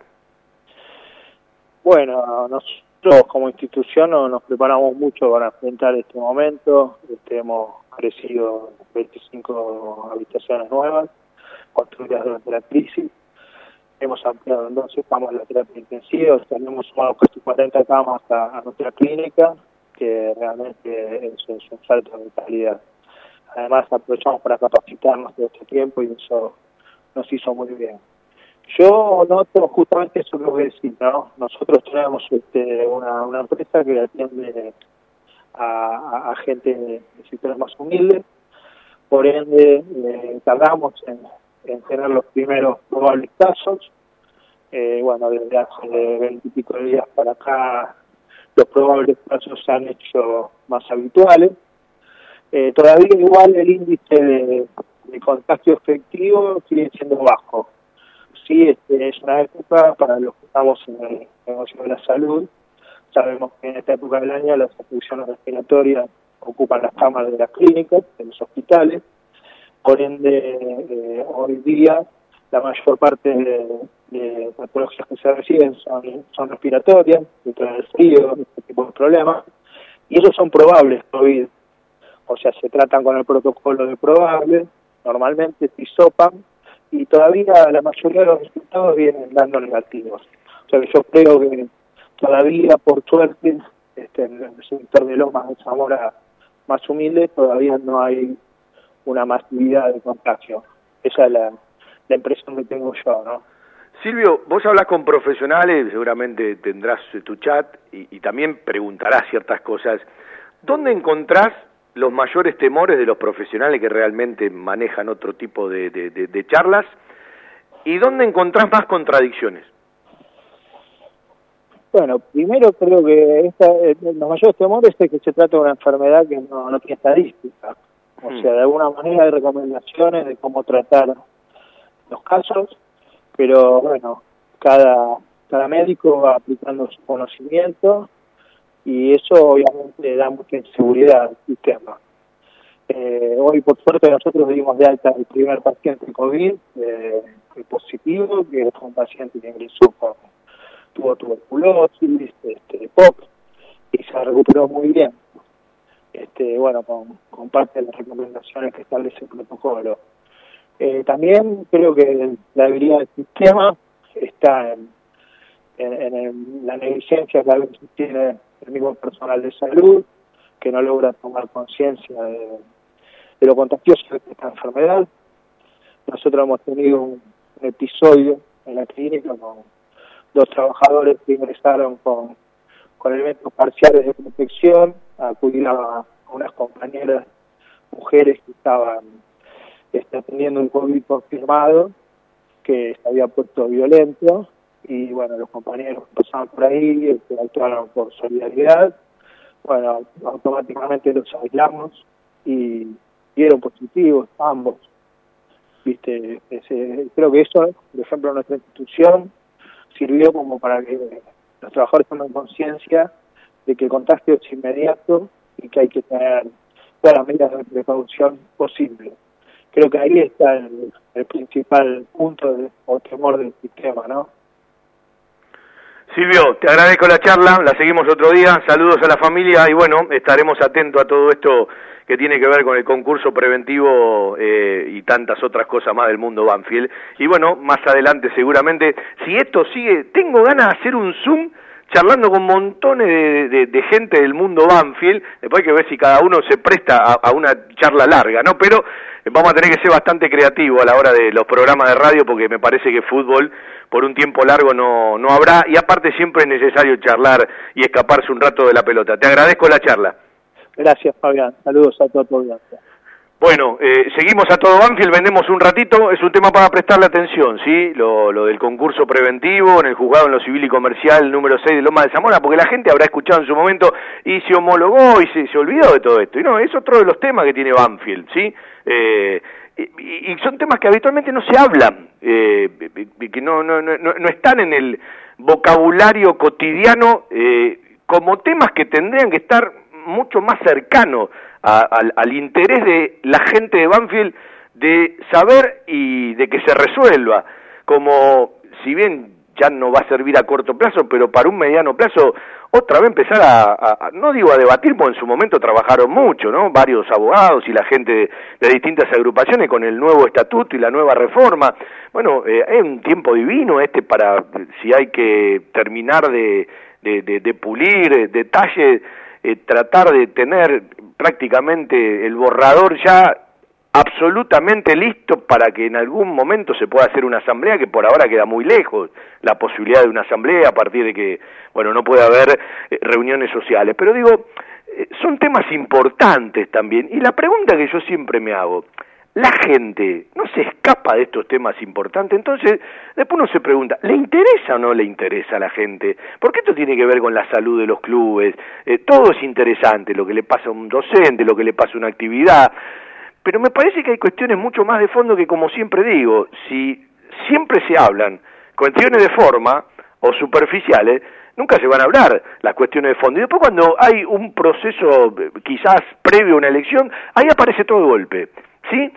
Bueno, nosotros como institución nos preparamos mucho para enfrentar este momento. Este, hemos crecido 25 habitaciones nuevas, construidas durante la crisis. Hemos ampliado entonces camas la terapia intensiva, tenemos sumado casi 40 camas a, nuestra clínica, que realmente es, es un salto de calidad. Además aprovechamos para capacitarnos de este tiempo y eso nos hizo muy bien. Yo noto justamente eso que voy a decir, ¿no? Nosotros tenemos este, una, una empresa que atiende a, a, gente de, sectores más humildes, por ende eh, tardamos en, en, tener los primeros probables casos. Eh, bueno, desde hace veintipico días para acá los probables casos se han hecho más habituales. Eh, todavía igual el índice de, de contagio efectivo sigue siendo bajo sí este, es una época para los que estamos en el negocio de la salud. Sabemos que en esta época del año las infecciones respiratorias ocupan las camas de las clínicas, de los hospitales. Por ende, eh, hoy día la mayor parte de, patologías que se reciben son, son respiratorias, dentro del frío, este tipo de problemas. Y esos son probables COVID. O sea, se tratan con el protocolo de probables, normalmente se sopan y todavía la mayoría de los resultados vienen dando negativos. O sea que yo creo que todavía, por suerte, este, en el sector de Lomas de Zamora más humilde, todavía no hay una masividad de contagio. Esa es la, la impresión que tengo yo, ¿no? Silvio, vos hablas con profesionales, seguramente tendrás tu chat y, y también preguntarás ciertas cosas. ¿Dónde encontrás los mayores temores de los profesionales que realmente manejan otro tipo de, de, charlas y dónde encontrás más contradicciones. Bueno, primero creo que esta, eh, los mayores temores es que se trata de una enfermedad que no, no tiene estadística. O hmm. sea, de alguna manera hay recomendaciones de cómo tratar los casos, pero bueno, cada, cada médico va aplicando su conocimiento y eso obviamente da mucha inseguridad al sistema. Eh, hoy, por suerte, nosotros dimos de alta el primer paciente COVID eh, positivo, que es un paciente que ingresó con, tuvo tuberculosis, este, POC, y se recuperó muy bien. Este, bueno, con, parte de las recomendaciones que establece el protocolo. Eh, también creo que la debilidad del sistema está en, en la negligencia que a veces tiene el mismo personal de salud, que no logra tomar conciencia de, lo contagioso de esta enfermedad. Nosotros hemos tenido un, episodio en la clínica con dos trabajadores que ingresaron con, elementos parciales de protección a acudir a, unas compañeras mujeres que estaban este, un COVID confirmado, que se había puesto violento y bueno, los compañeros que pasaban por ahí este, actuaron por solidaridad, bueno, automáticamente los aislamos y dieron positivos ambos. Viste, creo que eso, por ejemplo, nuestra institución sirvió como para que los trabajadores tomen conciencia de que el contagio es inmediato y que hay que tener todas las medidas de precaución posible. Creo que ahí está el, principal punto de, o temor del sistema, ¿no? Silvio, te agradezco la charla, la seguimos otro día, saludos a la familia y bueno, estaremos atentos a todo esto que tiene que ver con el concurso preventivo eh, y tantas otras cosas más del mundo Banfield. Y bueno, más adelante seguramente, si esto sigue, tengo ganas de hacer un Zoom charlando con montones de, gente del mundo Banfield, después hay que ver si cada uno se presta a, una charla larga, ¿no? Pero vamos a tener que ser bastante creativos a la hora de los programas de radio porque me parece que fútbol por un tiempo largo no, no habrá y aparte siempre es necesario charlar y escaparse un rato de la pelota. Te agradezco la charla. Gracias, Fabián. Saludos a todos. tu Bueno, eh, seguimos a todo Banfield, vendemos un ratito, es un tema para prestarle atención, ¿sí? Lo, lo, del concurso preventivo en el juzgado en lo civil y comercial número 6 de Loma de Zamora, porque la gente habrá escuchado en su momento y se homologó y se, se olvidó de todo esto. Y no, es otro de los temas que tiene Banfield, ¿sí? Eh, y, son temas que habitualmente no se hablan, eh, que no, no, no, no están en el vocabulario cotidiano eh, como temas que tendrían que estar mucho más cercanos al, al interés de la gente de Banfield de saber y de que se resuelva, como si bien ya no va a servir a corto plazo, pero para un mediano plazo, otra vez empezar a, no digo a debatir, porque en su momento trabajaron mucho, ¿no? Varios abogados y la gente de, distintas agrupaciones con el nuevo estatuto y la nueva reforma. Bueno, eh, es un tiempo divino este para, si hay que terminar de, de, de pulir eh, detalles, eh, tratar de tener prácticamente el borrador ya absolutamente listo para que en algún momento se pueda hacer una asamblea que por ahora queda muy lejos la posibilidad de una asamblea a partir de que bueno no puede haber eh, reuniones sociales. Pero digo eh, son temas importantes también. Y la pregunta que yo siempre me hago la gente no se escapa de estos temas importantes, entonces después uno se pregunta, ¿le interesa o no le interesa a la gente? Porque esto tiene que ver con la salud de los clubes, eh, todo es interesante, lo que le pasa a un docente, lo que le pasa a una actividad, pero me parece que hay cuestiones mucho más de fondo que, como siempre digo, si siempre se hablan cuestiones de forma o superficiales, nunca se van a hablar las cuestiones de fondo. Y después cuando hay un proceso eh, quizás previo a una elección, ahí aparece todo de golpe. ¿Sí?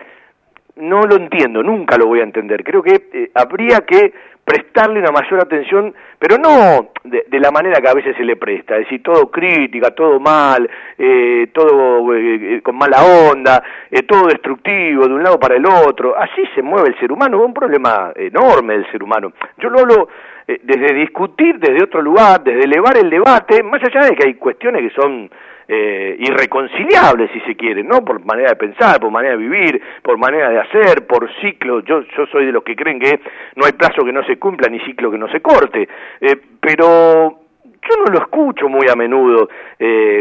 No lo entiendo, nunca lo voy a entender. Creo que eh, habría que prestarle una mayor atención, pero no de, la manera que a veces se le presta, es decir, todo crítica, todo mal, eh, todo eh, con mala onda, eh, todo destructivo de un lado para el otro. Así se mueve el ser humano, es un problema enorme del ser humano. Yo lo desde discutir desde otro lugar, desde elevar el debate, más allá de que hay cuestiones que son eh, irreconciliables, si se quiere, ¿no? Por manera de pensar, por manera de vivir, por manera de hacer, por ciclo. Yo, yo soy de los que creen que no hay plazo que no se cumpla ni ciclo que no se corte. Eh, pero yo no lo escucho muy a menudo. Eh,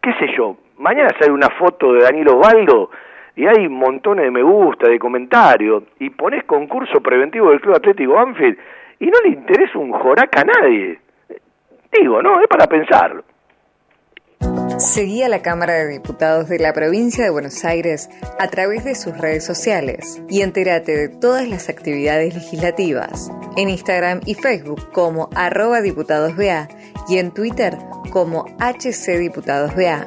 ¿Qué sé yo? Mañana sale una foto de Danilo Osvaldo y hay montones de me gusta, de comentarios, y pones concurso preventivo del Club Atlético Anfield y no le interesa un joraca a nadie. Digo, no, es para pensarlo. Seguí a la Cámara de Diputados de la provincia de Buenos Aires a través de sus redes sociales y entérate de todas las actividades legislativas en Instagram y Facebook como arroba diputadosBA y en Twitter como HCDiputadosBA.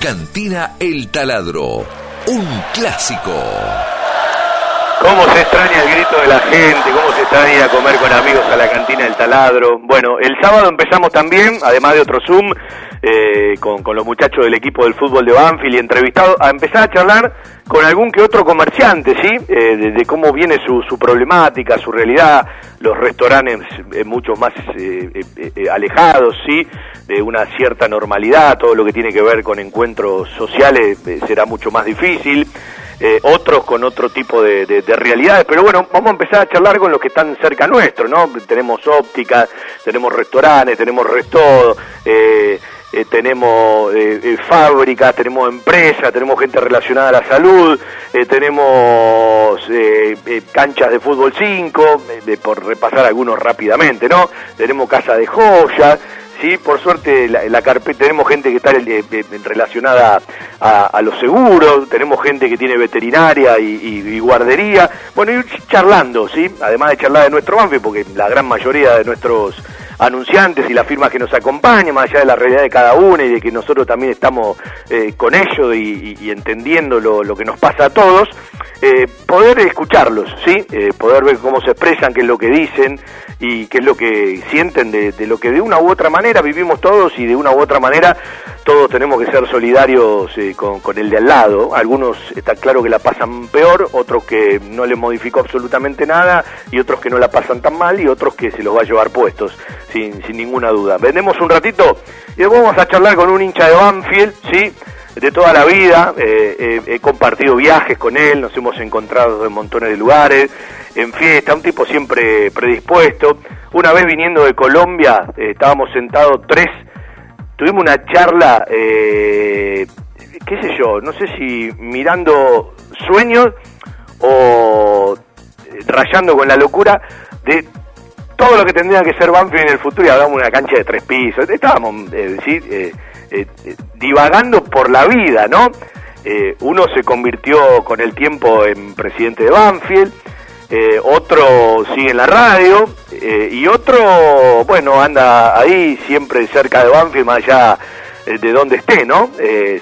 Cantina El Taladro, un clásico. Cómo se extraña el grito de la gente, cómo se extraña a comer con amigos a la cantina del taladro. Bueno, el sábado empezamos también, además de otro Zoom, eh, con, los muchachos del equipo del fútbol de Banfield y entrevistado, a empezar a charlar con algún que otro comerciante, ¿sí? Eh, de, cómo viene su, su, problemática, su realidad, los restaurantes eh, mucho más alejados, ¿sí? De una cierta normalidad, todo lo que tiene que ver con encuentros sociales será mucho más difícil. Eh, otros con otro tipo de, realidades, pero bueno, vamos a empezar a charlar con los que están cerca nuestro, ¿no? Tenemos óptica, tenemos restaurantes, tenemos resto, eh, eh, tenemos fábricas, tenemos empresas, tenemos gente relacionada a la salud, tenemos canchas de fútbol 5, por repasar algunos rápidamente, ¿no? Tenemos casa de joyas, Sí, por suerte la, carpeta, tenemos gente que está eh, eh, relacionada a, los seguros, tenemos gente que tiene veterinaria y, guardería, bueno, y charlando, ¿sí? Además de charlar de nuestro banco, porque la gran mayoría de nuestros anunciantes y las firmas que nos acompañan, más allá de la realidad de cada uno y de que nosotros también estamos eh, con ellos y, entendiendo lo, que nos pasa a todos, eh, poder escucharlos, ¿sí? Eh, poder ver cómo se expresan, qué es lo que dicen y qué es lo que sienten de, lo que de una u otra manera vivimos todos y de una u otra manera todos tenemos que ser solidarios eh, con, el de al lado. Algunos está claro que la pasan peor, otros que no les modificó absolutamente nada y otros que no la pasan tan mal y otros que se los va a llevar puestos, sin, sin ninguna duda. Vendemos un ratito y luego vamos a charlar con un hincha de Banfield, ¿sí? de toda la vida, eh, eh, he compartido viajes con él, nos hemos encontrado en montones de lugares, en fiesta, un tipo siempre predispuesto. Una vez viniendo de Colombia, estábamos sentados tres tuvimos una charla, eh, qué sé yo, no sé si mirando sueños o eh, rayando con la locura de todo lo que tendría que ser Banfield en el futuro y hablamos una cancha de tres pisos. Estábamos eh, eh, divagando por la vida, ¿no? uno se convirtió con el tiempo en presidente de Banfield, eh, otro sigue en la radio eh, y otro, bueno, anda ahí siempre cerca de Banfield, más allá eh, de donde esté, ¿no?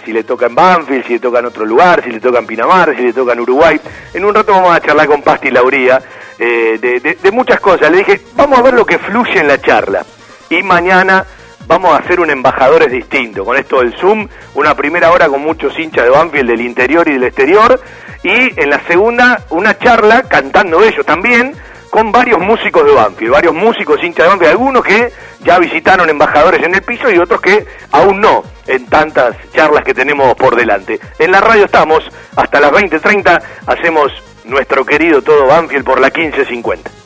si le toca en Banfield, si le toca en otro lugar, si le toca en Pinamar, si le toca en Uruguay. En un rato vamos a charlar con Pasti y Lauría de, de muchas cosas. Le dije, vamos a ver lo que fluye en la charla. Y mañana vamos a hacer un embajadores distinto. Con esto del Zoom, una primera hora con muchos hinchas de Banfield del interior y del exterior, y en la segunda una charla cantando ellos también con varios músicos de Banfield, varios músicos hinchas de Banfield, algunos que ya visitaron embajadores en el piso y otros que aún no en tantas charlas que tenemos por delante. En la radio estamos hasta las 20:30, hacemos nuestro querido todo Banfield por la 1550.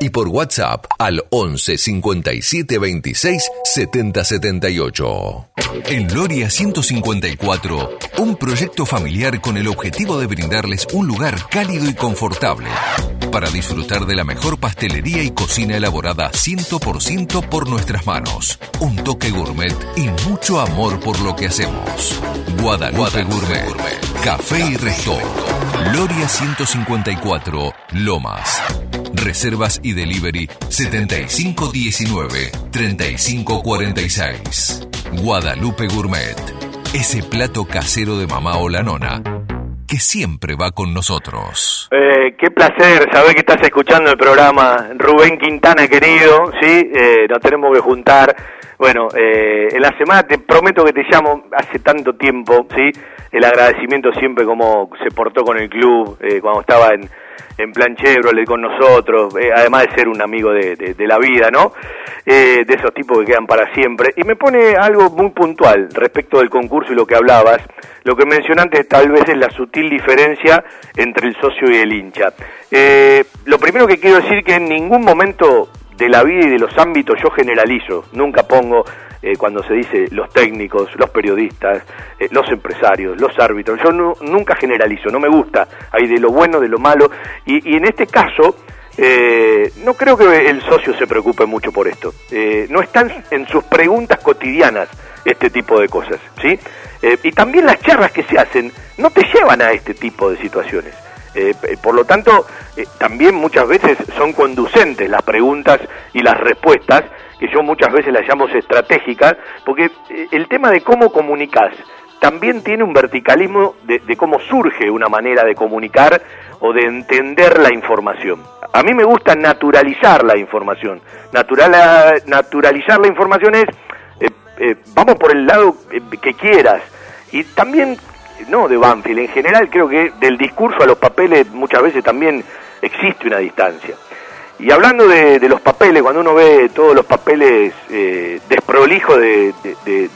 y por WhatsApp al 11 57 26 70 78. En Loria 154, un proyecto familiar con el objetivo de brindarles un lugar cálido y confortable para disfrutar de la mejor pastelería y cocina elaborada 100% por nuestras manos, un toque gourmet y mucho amor por lo que hacemos. Guadalupe, Gourmet, Café y Resto. Loria 154, Lomas. Reservas y delivery 7519-3546. Guadalupe Gourmet. Ese plato casero de mamá o la nona que siempre va con nosotros. Eh, qué placer saber que estás escuchando el programa, Rubén Quintana querido, ¿sí? Eh, nos tenemos que juntar. Bueno, eh, en la semana te prometo que te llamo hace tanto tiempo, ¿sí? El agradecimiento siempre como se portó con el club, cuando estaba en, en plan Chevrolet con nosotros, eh, además de ser un amigo de, de, la vida, ¿no? Eh, de esos tipos que quedan para siempre. Y me pone algo muy puntual respecto del concurso y lo que hablabas. Lo que mencionaste tal vez es la sutil diferencia entre el socio y el hincha. Eh, lo primero que quiero decir que en ningún momento de la vida y de los ámbitos yo generalizo, nunca pongo eh, cuando se dice los técnicos, los periodistas, eh, los empresarios, los árbitros. Yo nunca generalizo, no me gusta. Hay de lo bueno, de lo malo. Y, en este caso, eh, no creo que el socio se preocupe mucho por esto. no están en sus preguntas cotidianas este tipo de cosas, ¿sí? y también las charlas que se hacen no te llevan a este tipo de situaciones. Por lo tanto, también muchas veces son conducentes las preguntas y las respuestas que yo muchas veces las llamo estratégicas, porque eh, el tema de cómo comunicas también tiene un verticalismo de, cómo surge una manera de comunicar o de entender la información. A mí me gusta naturalizar la información. Natural, naturalizar la información es, eh, eh, vamos por el lado que quieras. Y también, no de Banfield, en general creo que del discurso a los papeles muchas veces también existe una distancia. Y hablando de, los papeles, cuando uno ve todos los papeles eh, desprolijos de,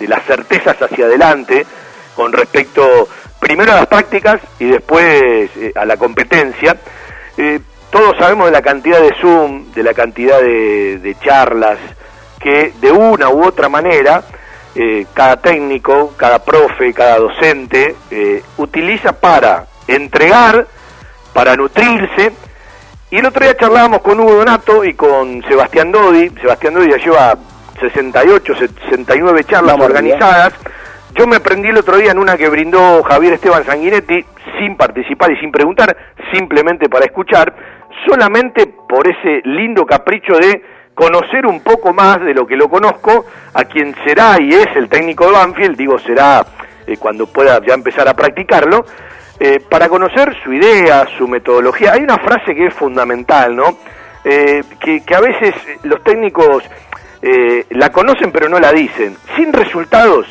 las certezas hacia adelante, con respecto primero a las prácticas y después eh, a la competencia, eh, todos sabemos de la cantidad de Zoom, de la cantidad de, charlas, que de una u otra manera eh, cada técnico, cada profe, cada docente utiliza para entregar, para nutrirse, y el otro día charlábamos con Hugo Donato y con Sebastián Dodi. Sebastián Dodi ya lleva 68, 69 charlas organizadas. Yo me aprendí el otro día en una que brindó Javier Esteban Sanguinetti, sin participar y sin preguntar, simplemente para escuchar, solamente por ese lindo capricho de conocer un poco más de lo que lo conozco, a quien será y es el técnico de Banfield, digo será eh, cuando pueda ya empezar a practicarlo, eh, para conocer su idea, su metodología. Hay una frase que es fundamental, ¿no? Eh, que, a veces los técnicos la conocen pero no la dicen. Sin resultados,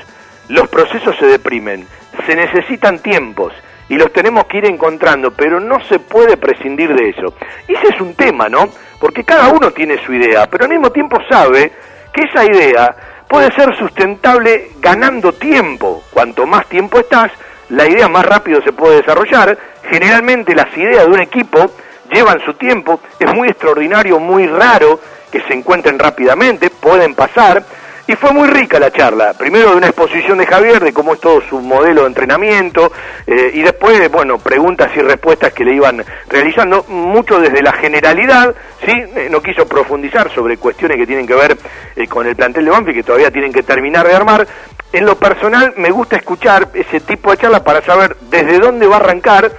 los procesos se deprimen. Se necesitan tiempos y los tenemos que ir encontrando, pero no se puede prescindir de eso. Y ese es un tema, ¿no? Porque cada uno tiene su idea, pero al mismo tiempo sabe que esa idea puede ser sustentable ganando tiempo. Cuanto más tiempo estás, la idea más rápido se puede desarrollar. Generalmente las ideas de un equipo llevan su tiempo, es muy extraordinario, muy raro que se encuentren rápidamente, pueden pasar, y fue muy rica la charla, primero de una exposición de Javier de cómo es todo su modelo de entrenamiento eh, y después, bueno, preguntas y respuestas que le iban realizando, mucho desde la generalidad, ¿sí? Eh, no quiso profundizar sobre cuestiones que tienen que ver eh, con el plantel de Banfield, que todavía tienen que terminar de armar. En lo personal me gusta escuchar ese tipo de charlas para saber desde dónde va a arrancar,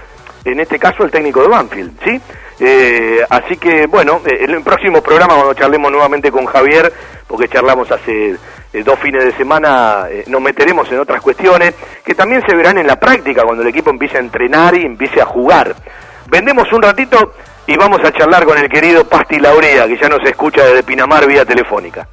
en este caso, el técnico de Banfield, ¿sí? Eh, así que, bueno, eh, en el próximo programa, cuando charlemos nuevamente con Javier, porque charlamos hace eh, dos fines de semana, nos meteremos en otras cuestiones que también se verán en la práctica cuando el equipo empiece a entrenar y empiece a jugar. Vendemos un ratito y vamos a charlar con el querido Pasti Laurea, que ya nos escucha desde Pinamar vía telefónica.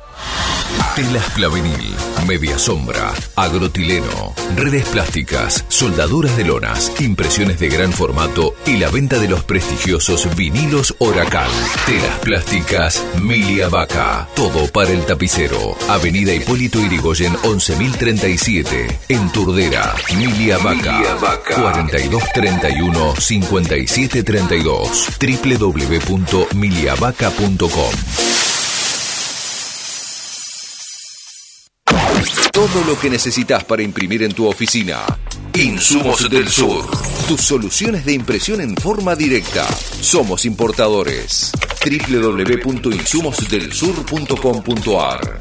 Telas Clavenil, Media Sombra, Agrotileno, redes plásticas, soldaduras de lonas, impresiones de gran formato y la venta de los prestigiosos vinilos Oracal. Telas plásticas Milia Vaca, todo para el tapicero. Avenida Hipólito Irigoyen 11037, en Turdera, Milia Vaca, 4231 5732, www.miliavaca.com. Todo lo que necesitas para imprimir en tu oficina. Insumos del Sur. Tus soluciones de impresión en forma directa. Somos importadores. www.insumosdelsur.com.ar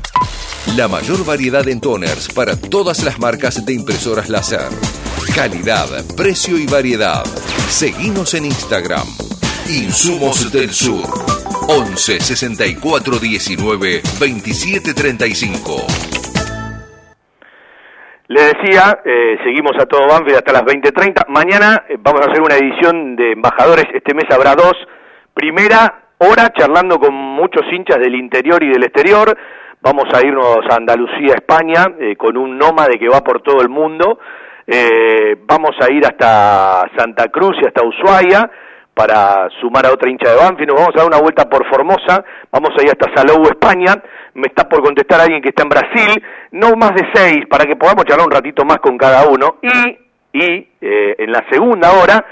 La mayor variedad en toners para todas las marcas de impresoras láser. Calidad, precio y variedad. Seguimos en Instagram. Insumos del Sur. 11 64 19 27 35. Le decía, eh, seguimos a todo Banfield hasta las 20.30. Mañana eh, vamos a hacer una edición de embajadores. Este mes habrá dos. Primera hora charlando con muchos hinchas del interior y del exterior. Vamos a irnos a Andalucía, España, eh, con un nómade que va por todo el mundo. vamos a ir hasta Santa Cruz y hasta Ushuaia para sumar a otra hincha de Banfield. Nos vamos a dar una vuelta por Formosa. Vamos a ir hasta Salou, España me está por contestar alguien que está en Brasil, no más de seis, para que podamos charlar un ratito más con cada uno. Y, y eh, en la segunda hora,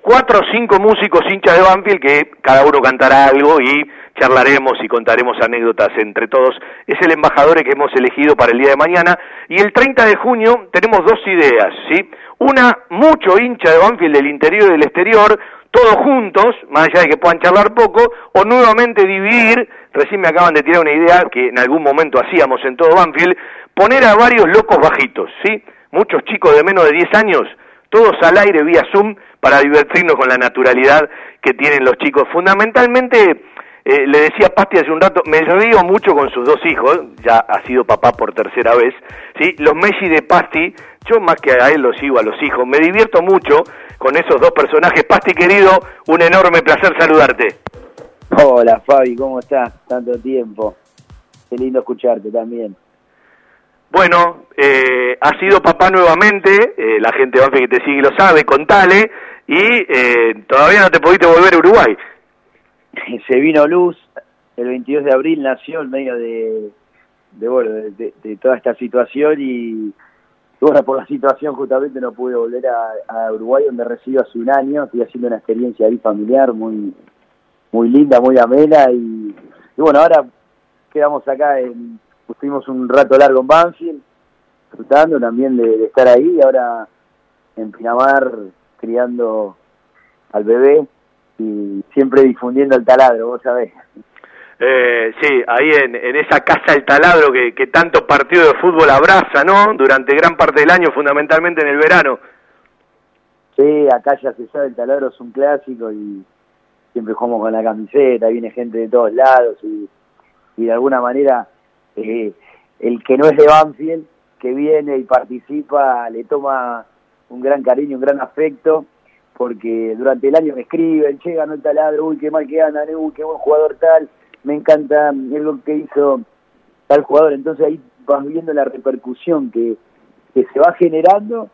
cuatro o cinco músicos hinchas de Banfield que cada uno cantará algo y charlaremos y contaremos anécdotas entre todos. Es el embajador que hemos elegido para el día de mañana. Y el 30 de junio tenemos dos ideas, ¿sí? Una, mucho hincha de Banfield del interior y del exterior, todos juntos, más allá de que puedan charlar poco, o nuevamente dividir, recién me acaban de tirar una idea que en algún momento hacíamos en todo Banfield, poner a varios locos bajitos, ¿sí? Muchos chicos de menos de 10 años, todos al aire vía Zoom, para divertirnos con la naturalidad que tienen los chicos. Fundamentalmente, eh, le decía Pasti hace un rato, me río mucho con sus dos hijos, ya ha sido papá por tercera vez, ¿sí? Los Messi de Pasti, yo más que a él los sigo a los hijos, me divierto mucho con esos dos personajes. Pasti querido, un enorme placer saludarte. Hola Fabi, ¿cómo estás? Tanto tiempo. Qué lindo escucharte también. Bueno, eh, ha sido papá nuevamente, eh, la gente que te sigue lo sabe, contale, y eh, todavía no te pudiste volver a Uruguay. Se vino Luz, el 22 de abril nació en medio de, de bueno, de, toda esta situación y, bueno, por la situación justamente no pude volver a, Uruguay donde resido hace un año, estoy haciendo una experiencia ahí familiar muy muy linda, muy amena. Y, bueno, ahora quedamos acá en estuvimos un rato largo en Banfield, disfrutando también de, estar ahí, ahora en Pinamar criando al bebé y siempre difundiendo el taladro, vos sabés. Eh, sí, ahí en, en, esa casa del taladro que, tanto partido de fútbol abraza, ¿no? Durante gran parte del año, fundamentalmente en el verano. Sí, acá ya se sabe, el taladro es un clásico y siempre jugamos con la camiseta, viene gente de todos lados y, y de alguna manera eh, el que no es de Banfield, que viene y participa, le toma un gran cariño, un gran afecto, porque durante el año me escriben, che, ganó el taladro, uy, qué mal que anda, uy, qué buen jugador tal, me encanta algo que hizo tal jugador, entonces ahí vas viendo la repercusión que, que se va generando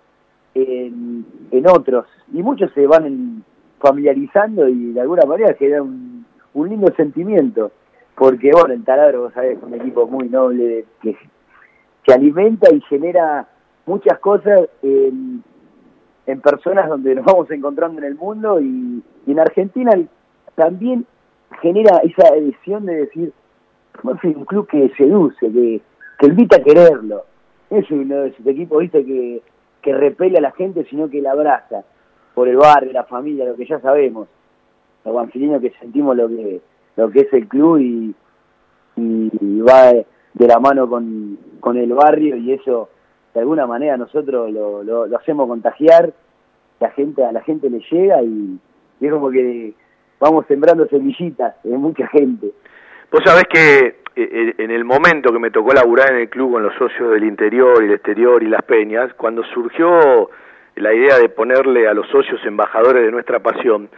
en, en otros, y muchos se van familiarizando y de alguna manera genera un, un lindo sentimiento. Porque bueno, el taladro, vos sabés, es un equipo muy noble que se alimenta y genera muchas cosas en, personas donde nos vamos encontrando en el mundo y, en Argentina también genera esa edición de decir, es un club que seduce, que, que invita a quererlo. Es uno de esos equipos, viste, que, que repele a la gente, sino que la abraza por el barrio, la familia, lo que ya sabemos. Los banfilinos que sentimos lo que lo que es el club y, y, va de, la mano con, con, el barrio y eso de alguna manera nosotros lo, lo, hacemos contagiar, la gente, a la gente le llega y, es como que vamos sembrando semillitas en mucha gente. Vos sabés que eh, eh, en el momento que me tocó laburar en el club con los socios del interior y el exterior y las peñas, cuando surgió la idea de ponerle a los socios embajadores de nuestra pasión,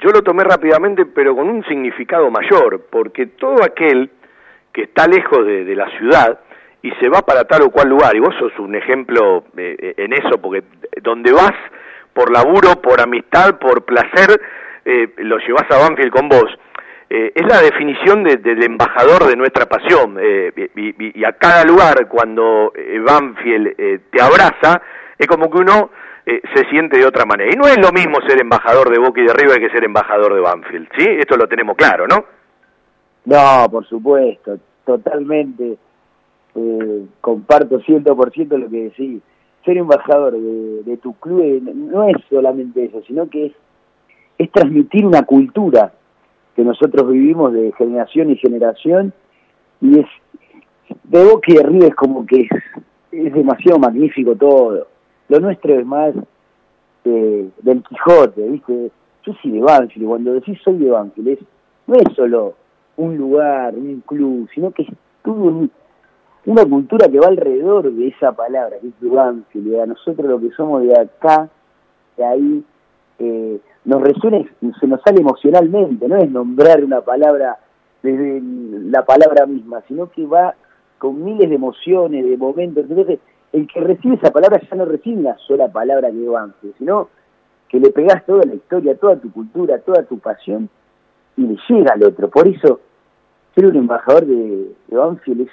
yo lo tomé rápidamente, pero con un significado mayor, porque todo aquel que está lejos de, la ciudad y se va para tal o cual lugar, y vos sos un ejemplo eh, en eso, porque donde vas por laburo, por amistad, por placer, eh, lo llevas a Banfield con vos. Eh, es la definición del embajador de nuestra pasión. y, y, a cada lugar, cuando Banfield te abraza, es como que uno eh, se siente de otra manera. Y no es lo mismo ser embajador de Boca y de River que ser embajador de Banfield, ¿sí? Esto lo tenemos claro, ¿no? No, por supuesto, totalmente. Eh, comparto ciento por ciento lo que decís. Ser embajador de, tu club eh, no es solamente eso, sino que es, es transmitir una cultura que nosotros vivimos de generación y generación y es de Boca y de es como que es, demasiado magnífico todo lo nuestro es más eh, del Quijote, ¿viste? Yo soy de Banfield, cuando decís soy de Banfield, no es solo un lugar, un club, sino que es todo una cultura que va alrededor de esa palabra, que es de Banfield, a nosotros lo que somos de acá, de ahí, eh, nos resuena, se nos sale emocionalmente, no es nombrar una palabra desde la palabra misma, sino que va con miles de emociones, de momentos, entonces el que recibe esa palabra ya no recibe una sola palabra que Banfield, sino que le pegás toda la historia, toda tu cultura, toda tu pasión y le llega al otro. Por eso, ser un embajador de, de es,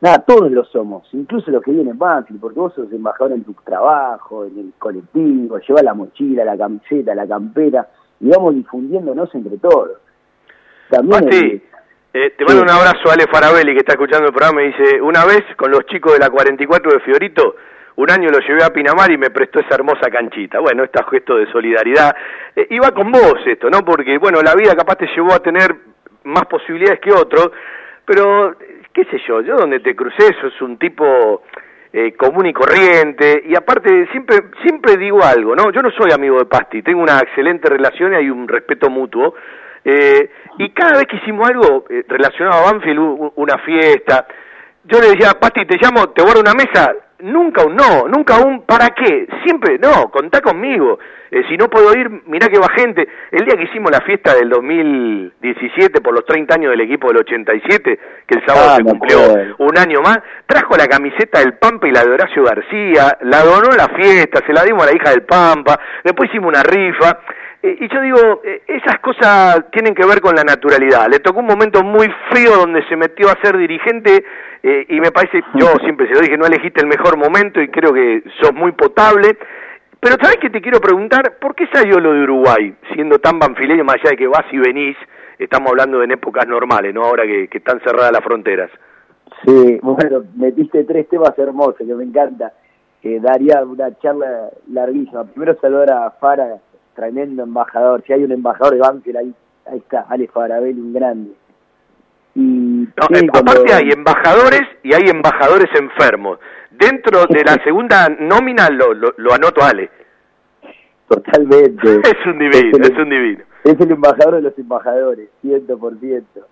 nada, todos lo somos, incluso los que vienen en Banfield, porque vos sos embajador en tu trabajo, en el colectivo, llevas la mochila, la camiseta, la campera, y vamos difundiéndonos entre todos. También eh, te mando un abrazo a Ale Farabelli que está escuchando el programa y dice, una vez con los chicos de la 44 de Fiorito, un año lo llevé a Pinamar y me prestó esa hermosa canchita. Bueno, este gesto de solidaridad. Eh, iba con vos esto, ¿no? Porque, bueno, la vida capaz te llevó a tener más posibilidades que otro, pero, qué sé yo, yo donde te crucé, sos un tipo eh, común y corriente, y aparte siempre, siempre digo algo, ¿no? Yo no soy amigo de Pasti, tengo una excelente relación y hay un respeto mutuo, eh, y cada vez que hicimos algo eh, relacionado a Banfield, una fiesta, yo le decía, Pasti, te llamo, te guardo una mesa, nunca un no, nunca un para qué, siempre no, contá conmigo. Eh, si no puedo ir, mirá que va gente. El día que hicimos la fiesta del 2017 por los 30 años del equipo del 87, que el sábado ah, se cumplió un año más, trajo la camiseta del Pampa y la de Horacio García, la donó la fiesta, se la dimos a la hija del Pampa, después hicimos una rifa. Eh, y yo digo, eh, esas cosas tienen que ver con la naturalidad. Le tocó un momento muy frío donde se metió a ser dirigente eh, y me parece, yo siempre se lo dije, no elegiste el mejor momento y creo que sos muy potable. Pero ¿sabes qué te quiero preguntar? ¿Por qué salió lo de Uruguay, siendo tan banfileño, más allá de que vas y venís? Estamos hablando de en épocas normales, ¿no? Ahora que, están cerradas las fronteras. Sí, bueno, metiste tres temas hermosos que me encanta. daría una charla larguísima. Primero saludar a Fara, tremendo embajador. Si hay un embajador de Banfield, ahí, ahí está, Ale Farabelli, un grande. Y, eh, aparte hay embajadores y hay embajadores enfermos. Dentro de la segunda nómina lo, lo, anoto Ale. Totalmente. es un divino, es, un divino. Es el embajador de los embajadores, ciento por ciento.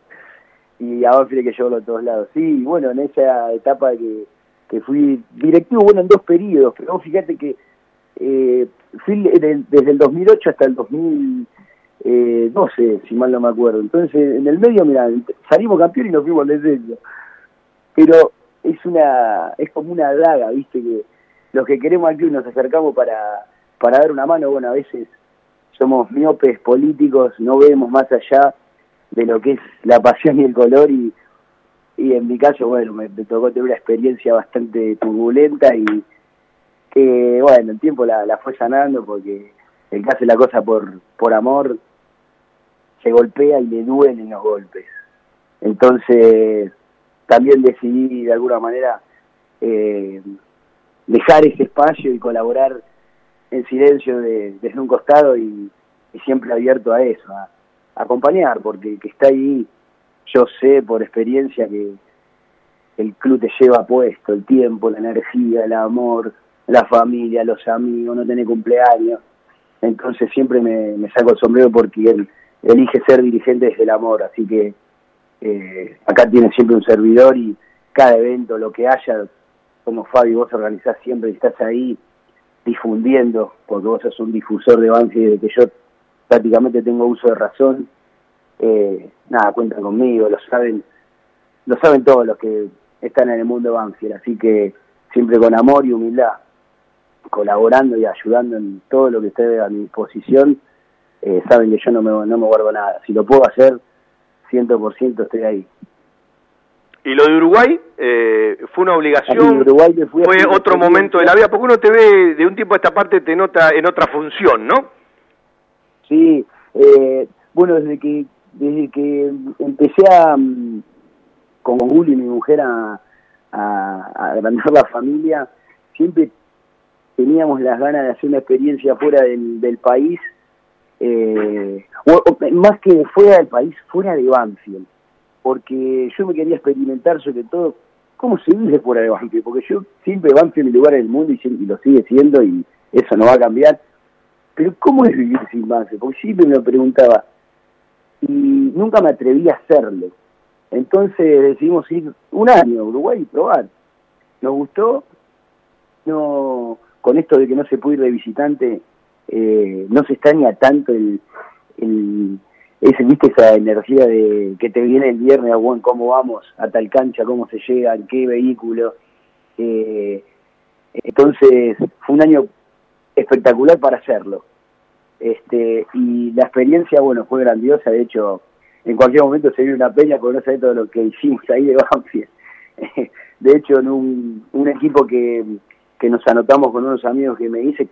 Y a Banfield que llevarlo a todos lados. Sí, bueno, en esa etapa que, que fui directivo, bueno, en dos periodos, pero fíjate que eh, fui desde el 2008 hasta el 2012, si mal no me acuerdo. Entonces, en el medio, mira, salimos campeón y nos fuimos al descenso. Pero es una es como una daga, ¿viste? Que los que queremos aquí nos acercamos para, para dar una mano, bueno, a veces somos miopes políticos, no vemos más allá de lo que es la pasión y el color y, y en mi caso, bueno, me tocó tener una experiencia bastante turbulenta y que bueno, el tiempo la, la fue sanando porque el que hace la cosa por, por amor se golpea y le duelen los golpes. Entonces, también decidí de alguna manera eh, dejar ese espacio y colaborar en silencio desde un costado y, siempre abierto a eso, a, acompañar, porque el que está ahí, yo sé por experiencia que el club te lleva puesto el tiempo, la energía, el amor, la familia, los amigos, no tener cumpleaños. Entonces siempre me, saco el sombrero porque él elige ser dirigente desde el amor. Así que eh, acá tiene siempre un servidor y cada evento, lo que haya, como Fabi, vos organizás siempre y estás ahí difundiendo, porque vos sos un difusor de Banfield desde que yo prácticamente tengo uso de razón. Eh, nada, cuentan conmigo, lo saben, lo saben todos los que están en el mundo Banfield, así que siempre con amor y humildad colaborando y ayudando en todo lo que esté a mi disposición, eh, saben que yo no me, no me guardo nada. Si lo puedo hacer, 100% estoy ahí. ¿Y lo de Uruguay eh, fue una obligación? ¿Fue otro momento de la vida? Porque uno te ve de un tiempo a esta parte, te nota en otra función, ¿no? Sí, eh, bueno, desde que desde que empecé a, mm, con Juli y mi mujer a, a, a agrandar la familia, siempre teníamos las ganas de hacer una experiencia fuera del, del país, eh, más que fuera del país, fuera de Banfield, porque yo me quería experimentar sobre todo cómo se vive fuera de Banfield, porque yo siempre Banfield es mi lugar en el mundo y, y, lo sigue siendo y eso no va a cambiar, pero ¿cómo es vivir sin Banfield? Porque siempre me lo preguntaba y nunca me atreví a hacerlo. Entonces decidimos ir un año a Uruguay y probar. Nos gustó, no con esto de que no se puede ir de visitante, eh, no se extraña tanto el, el ¿viste? esa energía de que te viene el viernes, bueno, cómo vamos a tal cancha, cómo se llega, en qué vehículo. Eh, entonces, fue un año espectacular para hacerlo. Este, y la experiencia, bueno, fue grandiosa. De hecho, en cualquier momento se viene una peña con no sabe todo lo que hicimos ahí de Banfield. de hecho, en un, un equipo que, que nos anotamos con unos amigos que me dice,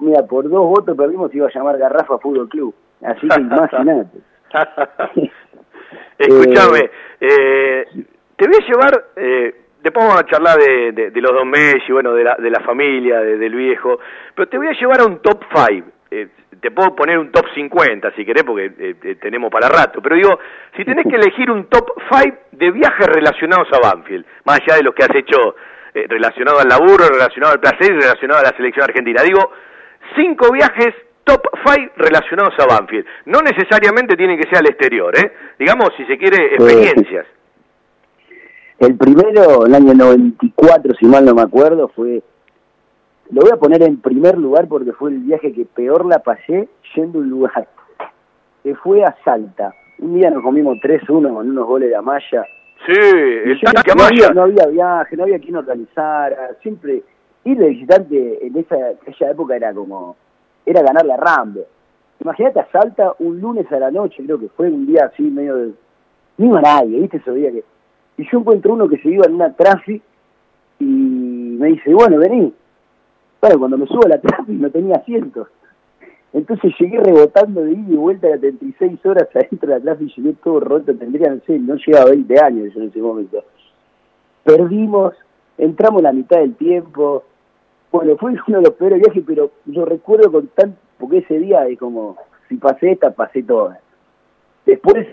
mira, por dos votos perdimos, iba a llamar Garrafa Fútbol Club. Así que imagínate. Escúchame, eh, te voy a llevar, eh, después vamos a charlar de, de, los dos Messi, bueno, de la, de la familia, del viejo, pero te voy a llevar a un top 5. Eh, te puedo poner un top 50 si querés, porque eh, tenemos para rato, pero digo, si tenés que elegir un top 5 de viajes relacionados a Banfield, más allá de los que has hecho relacionado al laburo, relacionado al placer y relacionado a la selección argentina, digo, cinco viajes top 5 relacionados a Banfield. No necesariamente tienen que ser al exterior, ¿eh? Digamos, si se quiere, experiencias. El primero, el año 94, si mal no me acuerdo, fue... Lo voy a poner en primer lugar porque fue el viaje que peor la pasé yendo a un lugar. Que fue a Salta. Un día nos comimos 3-1 con unos goles de Amaya. Sí, el no, había, no había viaje, no había quien organizara. Siempre ir de visitante en esa, esa época era como era ganar la Rambo. Imagínate a Salta un lunes a la noche, creo que fue un día así medio de... Ni a nadie, ¿viste? Ese día que... Y yo encuentro uno que se iba en una trafi y me dice, bueno, vení. Bueno, cuando me subo a la trafi no tenía asientos. Entonces llegué rebotando de ida y vuelta a 36 horas adentro de la trafi y llegué todo roto, tendría, no sé, no llegaba 20 años en ese momento. Perdimos, entramos la mitad del tiempo, bueno, fue uno de los peores viajes, pero yo recuerdo con tan, porque ese día es como, si pasé esta, pasé toda. Después,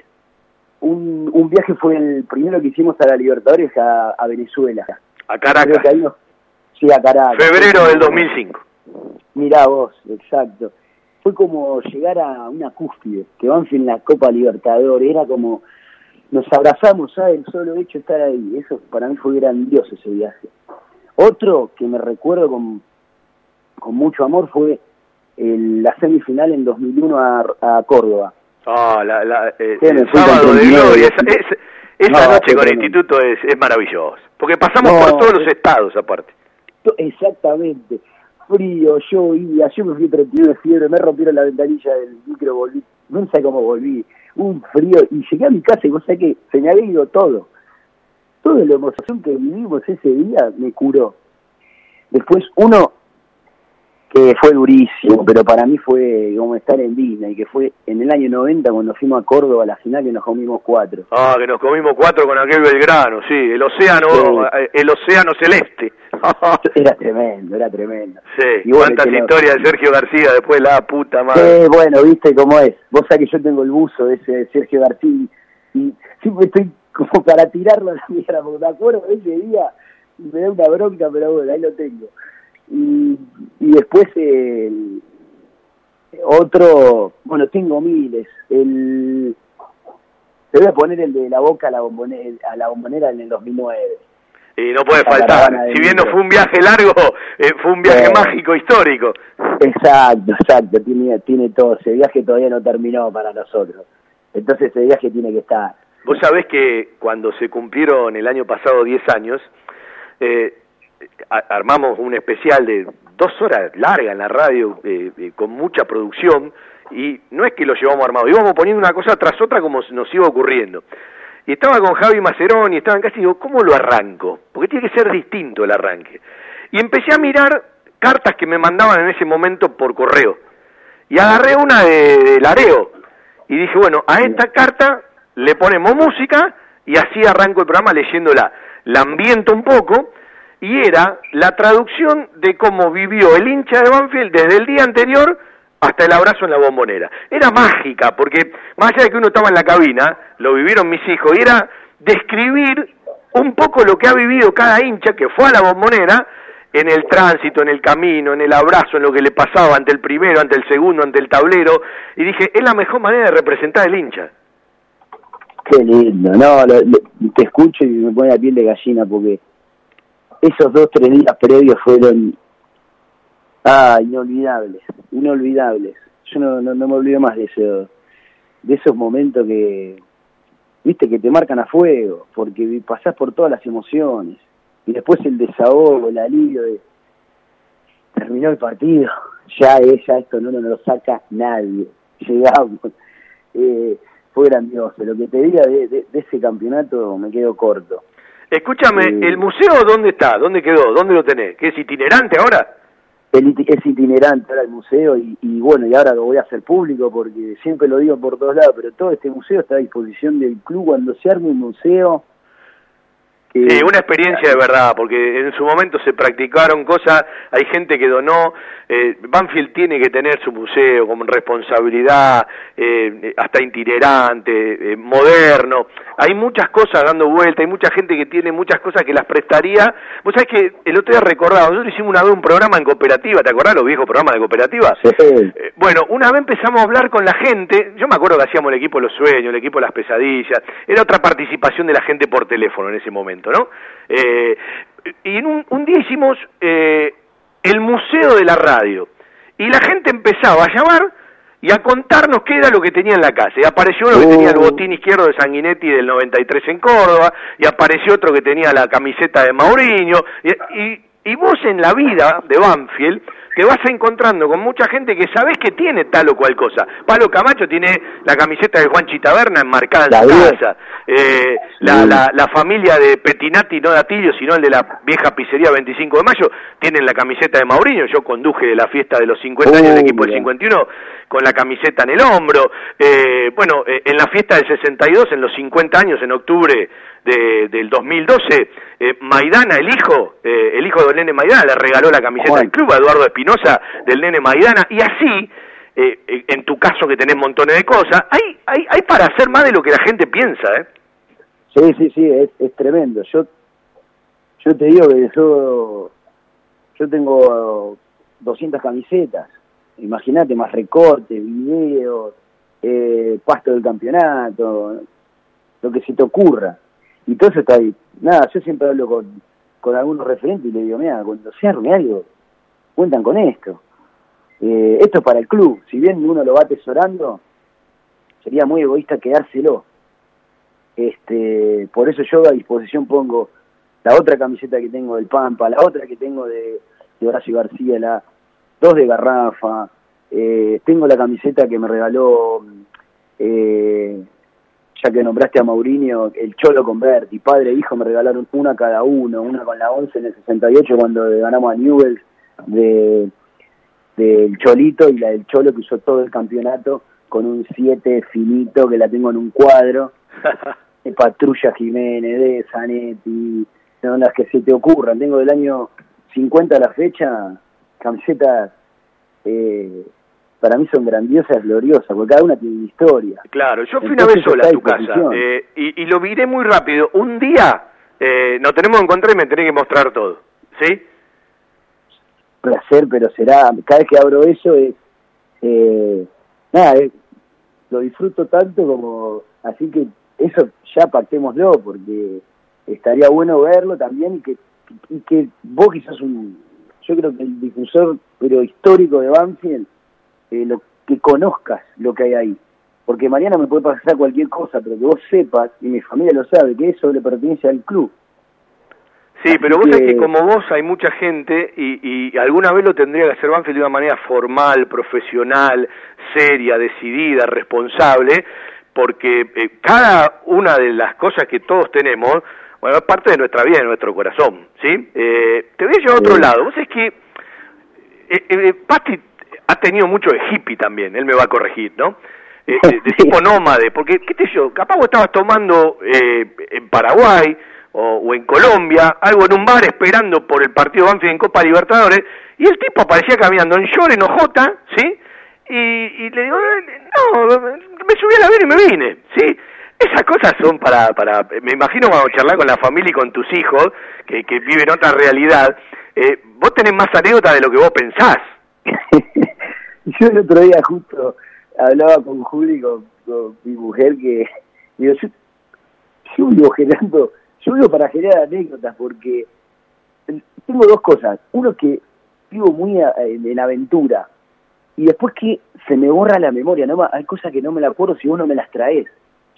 un, un viaje fue el primero que hicimos a la Libertadores a, a Venezuela. A Caracas. sí, a Caracas. Febrero del 2005. Mirá vos, exacto. Fue como llegar a una cúspide, que van en la Copa Libertadores, era como, nos abrazamos, ¿sabes? El solo hecho de estar ahí, eso para mí fue grandioso ese viaje. Otro que me recuerdo con, con mucho amor fue el, la semifinal en 2001 a, a Córdoba. Ah, la, la, eh, el sábado de gloria. Esa, esa noche con el instituto es, es maravilloso. Porque pasamos por todos los estados aparte. Exactamente. Frío, yo iba, yo me fui 31 de fiebre, me rompieron la ventanilla del micro, volví, no sé cómo volví, un frío, y llegué a mi casa y vos sabés que se me había ido todo toda la emoción que vivimos ese día me curó. Después uno que fue durísimo, pero para mí fue como estar en Disney, que fue en el año 90 cuando fuimos a Córdoba a la final que nos comimos cuatro. Ah, que nos comimos cuatro con aquel Belgrano, sí, el océano, eh, el océano celeste. era tremendo, era tremendo. Sí, y cuántas historias de Sergio García después la puta madre. Sí, bueno, viste cómo es. Vos sabés que yo tengo el buzo de ese Sergio García y siempre estoy como para tirarlo a la mierda, porque me acuerdo de ese día y me da una bronca, pero bueno, ahí lo tengo. Y, y después el otro, bueno, tengo miles. El, te voy a poner el de la boca a la bombonera, a la bombonera en el 2009. Y no puede faltar. Si bien no fue un viaje largo, eh, fue un viaje mágico, histórico. Exacto, exacto. Tiene, tiene todo. Ese viaje todavía no terminó para nosotros. Entonces ese viaje tiene que estar. Vos sabés que cuando se cumplieron el año pasado 10 años, eh, armamos un especial de dos horas larga en la radio, eh, eh, con mucha producción, y no es que lo llevamos armado, íbamos poniendo una cosa tras otra como nos iba ocurriendo. Y estaba con Javi Macerón y estaban casi, digo, ¿cómo lo arranco? Porque tiene que ser distinto el arranque. Y empecé a mirar cartas que me mandaban en ese momento por correo. Y agarré una de, de Lareo. Y dije, bueno, a esta carta le ponemos música y así arranco el programa leyéndola. La ambiento un poco y era la traducción de cómo vivió el hincha de Banfield desde el día anterior hasta el abrazo en la bombonera. Era mágica, porque más allá de que uno estaba en la cabina, lo vivieron mis hijos, y era describir un poco lo que ha vivido cada hincha que fue a la bombonera en el tránsito, en el camino, en el abrazo, en lo que le pasaba ante el primero, ante el segundo, ante el tablero, y dije, es la mejor manera de representar el hincha. Qué lindo, no, te escucho y me pone la piel de gallina porque esos dos, tres días previos fueron ah, inolvidables, inolvidables. Yo no, no, me olvido más de, eso, de esos momentos que, viste, que te marcan a fuego, porque pasás por todas las emociones. Y después el desahogo, el alivio de terminó el partido, ya, es, ya esto no, no lo saca nadie. Llegamos. Eh, fue grandioso. Lo que te diga de, ese campeonato me quedo corto. Escúchame, ¿el museo dónde está? ¿Dónde quedó? ¿Dónde lo tenés? ¿Qué es itinerante ahora? es itinerante ahora el museo y, y, bueno, y ahora lo voy a hacer público porque siempre lo digo por todos lados, pero todo este museo está a disposición del club cuando se arme un museo Sí, una experiencia de verdad, porque en su momento se practicaron cosas, hay gente que donó, eh, Banfield tiene que tener su museo como responsabilidad, eh, hasta itinerante, eh, moderno, hay muchas cosas dando vuelta, hay mucha gente que tiene muchas cosas que las prestaría, vos sabés que el otro día recordaba, nosotros hicimos una vez un programa en cooperativa, ¿te acordás los viejos programas de cooperativa? Sí. Eh, bueno, una vez empezamos a hablar con la gente, yo me acuerdo que hacíamos el equipo de los sueños, el equipo de las pesadillas, era otra participación de la gente por teléfono en ese momento. ¿No? Eh, y en un, día hicimos eh, el Museo de la Radio, y la gente empezaba a llamar y a contarnos qué era lo que tenía en la casa. Y apareció uno que tenía el oh. botín izquierdo de Sanguinetti del 93 en Córdoba, y apareció otro que tenía la camiseta de Mauriño, y, y vos en la vida de Banfield te vas encontrando con mucha gente que sabes que tiene tal o cual cosa. Palo Camacho tiene la camiseta de Juan Chitaberna enmarcada en su casa. Eh, la, la, familia de Petinati, no de Atilio, sino el de la vieja pizzería 25 de mayo, tienen la camiseta de Mauriño. Yo conduje la fiesta de los 50 años del equipo del 51 con la camiseta en el hombro. Eh, bueno, eh, en la fiesta del 62, en los 50 años, en octubre de, del 2012, eh, Maidana, el hijo, eh, el hijo del nene Maidana, le regaló la camiseta del club a Eduardo Espinosa del nene Maidana, y así, eh, en tu caso que tenés montones de cosas, hay, hay, hay para hacer más de lo que la gente piensa, ¿eh? Sí, sí, sí, es, es tremendo. Yo, yo te digo que yo, yo tengo 200 camisetas, imagínate, más recortes, videos, eh, pasto del campeonato, lo que se te ocurra. Y todo eso está ahí. Nada, yo siempre hablo con, con algunos referentes y le digo, mira, cuando se arme algo, cuentan con esto. Eh, esto es para el club. Si bien uno lo va atesorando, sería muy egoísta quedárselo. Este, por eso yo a disposición pongo la otra camiseta que tengo del Pampa, la otra que tengo de, de Horacio García, la dos de Garrafa, eh, tengo la camiseta que me regaló eh, ya que nombraste a Mourinho, el Cholo con Berti, padre e hijo me regalaron una cada uno, una con la 11 en el 68 cuando ganamos a Newell's de del Cholito y la del Cholo que usó todo el campeonato con un 7 finito que la tengo en un cuadro. de Patrulla Jiménez, de Zanetti, son las que se te ocurran. Tengo del año 50 a la fecha camisetas eh, para mí son grandiosas, gloriosas, porque cada una tiene una historia. Claro, yo fui una vez sola a tu casa eh, y, lo miré muy rápido. Un día eh, nos tenemos que encontrar y me tenés que mostrar todo, ¿sí? Placer, pero será, cada vez que abro eso es, eh, nada, lo disfruto tanto como, así que eso ya pactémoslo, porque estaría bueno verlo también y que, y que vos quizás un, yo creo que el difusor, pero histórico de Banfield, eh, lo, que conozcas lo que hay ahí. Porque mañana me puede pasar cualquier cosa, pero que vos sepas, y mi familia lo sabe, que eso le pertenece al club. Sí, pero vos sabés que como vos hay mucha gente y, y, alguna vez lo tendría que hacer Banfield de una manera formal, profesional, seria, decidida, responsable, porque eh, cada una de las cosas que todos tenemos, bueno, es parte de nuestra vida, de nuestro corazón, ¿sí? Eh, te voy a llevar a otro lado. Vos sabés que eh, eh, Pati ha tenido mucho de hippie también, él me va a corregir, ¿no? Eh, de, tipo nómade, porque, qué sé yo, capaz vos estabas tomando eh, en Paraguay o, en Colombia, algo en un bar esperando por el partido Banfield en Copa Libertadores, y el tipo aparecía caminando en short, en ojota, ¿sí? Y, le digo, no, me subí a la avión y me vine, ¿sí? Esas cosas son para, para, me imagino cuando charlar con la familia y con tus hijos, que, que viven otra realidad, eh, vos tenés más anécdotas de lo que vos pensás. yo el otro día justo hablaba con Juli, con, mi mujer, que yo, yo vivo generando, yo vivo para generar anécdotas, porque tengo dos cosas. Uno que vivo muy en, aventura, y después que se me borra la memoria, no hay cosas que no me la acuerdo si vos no me las traes.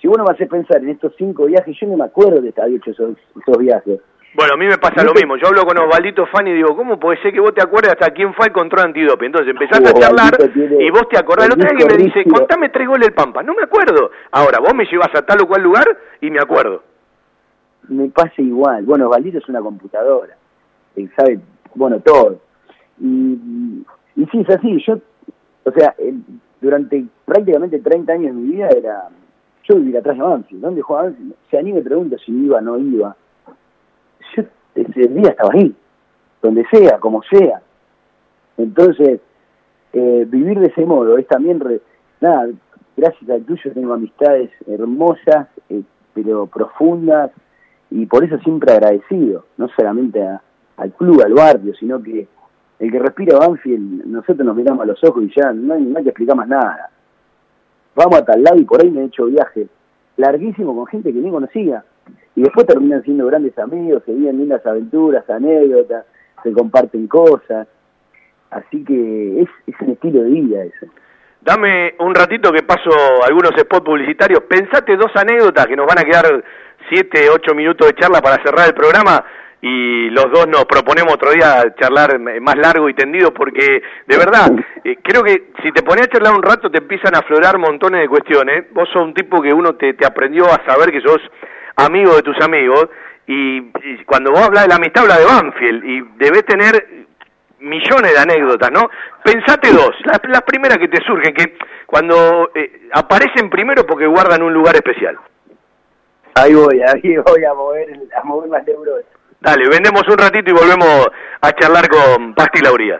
Si vos no me haces pensar en estos cinco viajes, yo no me acuerdo de hecho esos, esos viajes. Bueno, a mí me pasa lo mismo. Yo hablo con Osvaldito Fan y digo, ¿cómo puede ser que vos te acuerdes hasta quién fue el control antidope? Entonces empezaste a charlar y vos te acordás. El otro día que me dice, contame tres goles del Pampa. No me acuerdo. Ahora, vos me llevas a tal o cual lugar y me acuerdo. me pasa igual. Bueno, Osvaldito es una computadora, él sabe, bueno, todo. Y, y sí, es así, yo, o sea, durante prácticamente 30 años de mi vida era, yo vivía atrás de Banfield, ¿dónde jugaba Banfield? Si a mí me pregunta si iba o no iba, ese día estaba ahí, donde sea, como sea. Entonces, eh, vivir de ese modo es también, nada, gracias al tuyo tengo amistades hermosas, eh, pero profundas, y por eso siempre agradecido, no solamente al club, al barrio, sino que el que respira Banfield, nosotros nos miramos a los ojos y ya no hay, no hay que explicar más nada. Vamos a tal lado y por ahí me he hecho viajes larguísimos con gente que ni conocía. Y después terminan siendo grandes amigos, se viven lindas aventuras, anécdotas, se comparten cosas. Así que es, es un estilo de vida ese. Dame un ratito que paso algunos spots publicitarios. Pensate dos anécdotas que nos van a quedar siete, ocho minutos de charla para cerrar el programa y los dos nos proponemos otro día charlar más largo y tendido porque de verdad eh, creo que si te pones a charlar un rato te empiezan a aflorar montones de cuestiones vos sos un tipo que uno te, te aprendió a saber que sos amigo de tus amigos y, cuando vos hablas de la amistad habla de Banfield y debes tener millones de anécdotas, ¿no? Pensate dos, las, las primeras que te surgen, que cuando eh, aparecen primero porque guardan un lugar especial. Ahí voy, ahí voy a mover, a mover las neuronas. Dale, vendemos un ratito y volvemos a charlar con Pasti Lauría.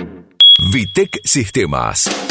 Vitec Sistemas.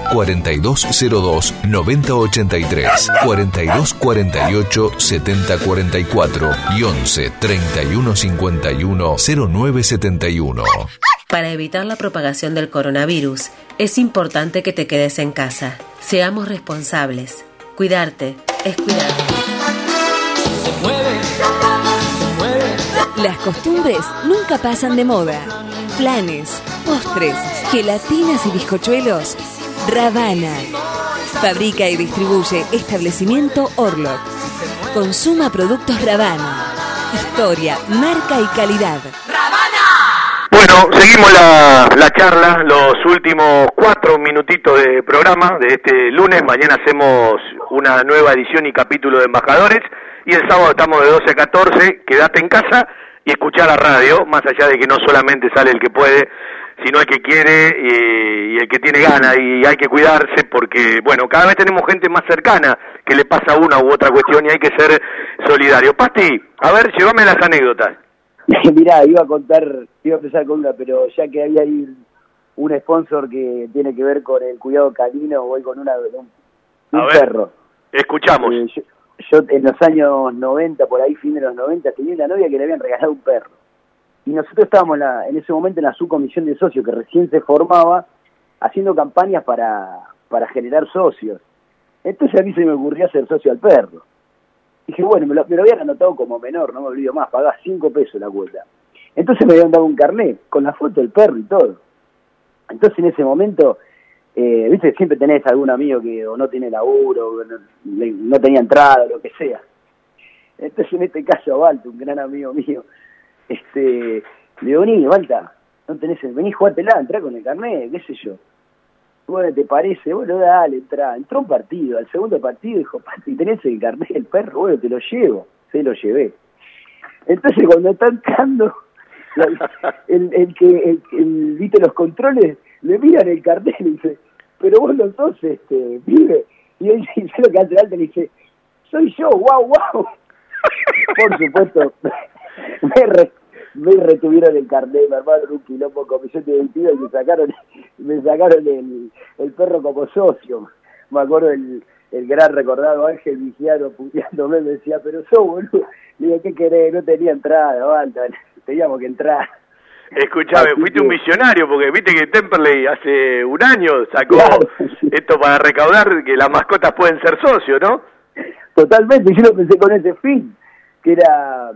4202 9083, 4248 7044 y 11 3151 0971. Para evitar la propagación del coronavirus, es importante que te quedes en casa. Seamos responsables. Cuidarte es cuidar. Las costumbres nunca pasan de moda. Planes, postres, gelatinas y bizcochuelos Ravana. Fabrica y distribuye establecimiento Orlok. Consuma productos Ravana. Historia, marca y calidad. ¡Ravana! Bueno, seguimos la, la charla, los últimos cuatro minutitos de programa de este lunes. Mañana hacemos una nueva edición y capítulo de Embajadores. Y el sábado estamos de 12 a 14. Quédate en casa y escuchar la radio, más allá de que no solamente sale el que puede, sino el que quiere y, el que tiene ganas y hay que cuidarse porque, bueno, cada vez tenemos gente más cercana que le pasa una u otra cuestión y hay que ser solidario. Pasti, a ver, llévame las anécdotas. Mirá, iba a contar, iba a empezar con una, pero ya que había ahí un sponsor que tiene que ver con el cuidado canino, voy con una, un, un perro. Escuchamos. Eh, yo, yo, en los años 90, por ahí, fin de los 90, tenía una novia que le habían regalado un perro y nosotros estábamos en ese momento en la subcomisión de socios que recién se formaba haciendo campañas para, generar socios. Entonces a mí se me ocurrió hacer socio al perro. Dije, bueno, me lo, me lo habían anotado como menor, no me olvido más, pagaba 5 pesos la cuota. Entonces me habían dado un carnet con la foto del perro y todo. Entonces en ese momento, eh, viste, siempre tenés algún amigo que o no tiene laburo, o no, no tenía entrada, lo que sea. Entonces en este caso, Balta, un gran amigo mío, este, le digo, vení, Balta, no tenés el, vení, jugátela, entrá con el carnet, qué sé yo. Bueno, ¿te parece? Bueno, dale, entrá. Entró un partido, al segundo partido dijo, Pati, ¿tenés el carnet del perro? Bueno, te lo llevo. Se lo llevé. Entonces cuando está entrando, el, que, viste los controles, le miran el cartel y dice, pero vos no sos este, pibe. Y él dice lo que hace alto le dice, soy yo, wow, wow. Por supuesto, me, me retuvieron el carnet, me armaron un quilombo comisión de y me sacaron, me sacaron el, el perro como socio. Me acuerdo el, el gran recordado Ángel Vigiano puteándome, me decía, pero sos boludo. Le digo, ¿qué querés? No tenía entrada, banda. Teníamos que entrar. Escuchame, fuiste un millonario porque viste que Temperley hace un año sacó Claro, sí. esto para recaudar que las mascotas pueden ser socios, ¿no? Totalmente, yo lo pensé con ese fin, que era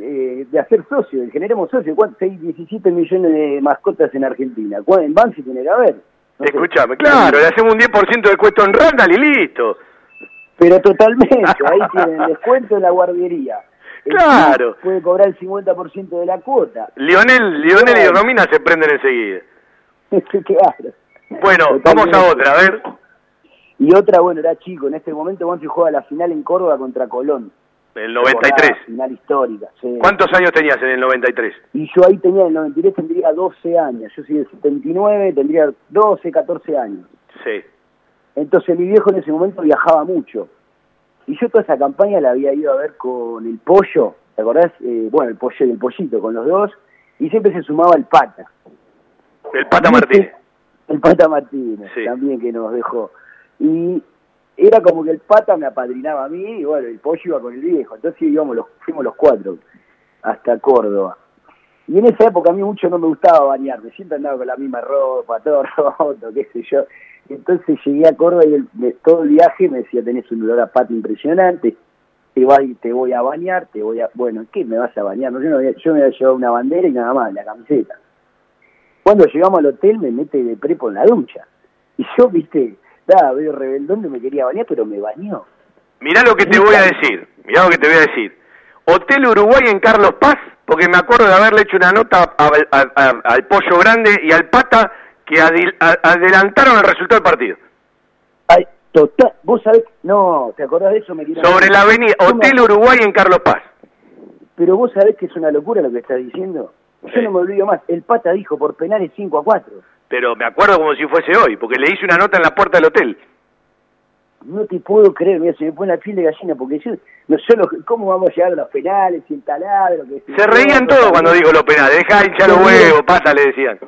eh, de hacer socio, de generemos socios. ¿Cuántos? Hay 17 millones de mascotas en Argentina. ¿Cuál en Banfi tiene que haber? No sé. Escuchame, claro, le hacemos un 10% de descuento en Randall y listo. Pero totalmente, ahí tienen descuento en la guardería. El Claro. Puede cobrar el 50% de la cuota. Lionel, Lionel y. Romina se prenden enseguida. claro. Bueno, Totalmente. vamos a otra, a ver. Y otra, bueno, era chico. En este momento Banfi juega la final en Córdoba contra Colón. El 93. Recordá, Final histórica, sí. ¿Cuántos años tenías en el 93? Y yo ahí tenía, en el 93 tendría 12 años. Yo soy del 79, tendría 12, 14 años. Sí. Entonces mi viejo en ese momento viajaba mucho. Y yo toda esa campaña la había ido a ver con el pollo, ¿te acordás? Eh, bueno, el pollo y el pollito, con los dos. Y siempre se sumaba el pata. El Pata Martínez. El pata Martínez, Sí. también que nos dejó. Y era como que el pata me apadrinaba a mí y bueno, el pollo iba con el viejo. Entonces íbamos los, fuimos los cuatro hasta Córdoba. Y en esa época a mí mucho no me gustaba bañarme, siempre andaba con la misma ropa, todo roto, qué sé yo. Entonces llegué a Córdoba y el- todo el viaje me decía, tenés un olor a pata impresionante, te, vas te voy a bañar, te voy a... Bueno, ¿qué me vas a bañar? No, yo, no había- yo me había llevado una bandera y nada más, la camiseta. Cuando llegamos al hotel me mete de prepo en la ducha. Y yo, viste, estaba medio rebeldón, no me quería bañar, pero me bañó. Mirá lo que te voy a decir, mirá lo que te voy a decir. Hotel Uruguay en Carlos Paz, porque me acuerdo de haberle hecho una nota a- a- a- al Pollo Grande y al Pata que adil- adelantaron el resultado del partido. Ay, total, vos sabés, no, ¿te acordás de eso? Me Sobre la avenida Hotel Uruguay en Carlos Paz. Pero vos sabés que es una locura lo que estás diciendo. Yo Sí. no me olvido más, el pata dijo por penales 5 a 4. Pero me acuerdo como si fuese hoy, porque le hice una nota en la puerta del hotel. No te puedo creer, mira, se me pone la piel de gallina, porque yo, no solo, ¿cómo vamos a llegar a los penales, sin taladro? Que Se reían todos cuando digo los penales. Deja hinchar los huevos, pata, le decían.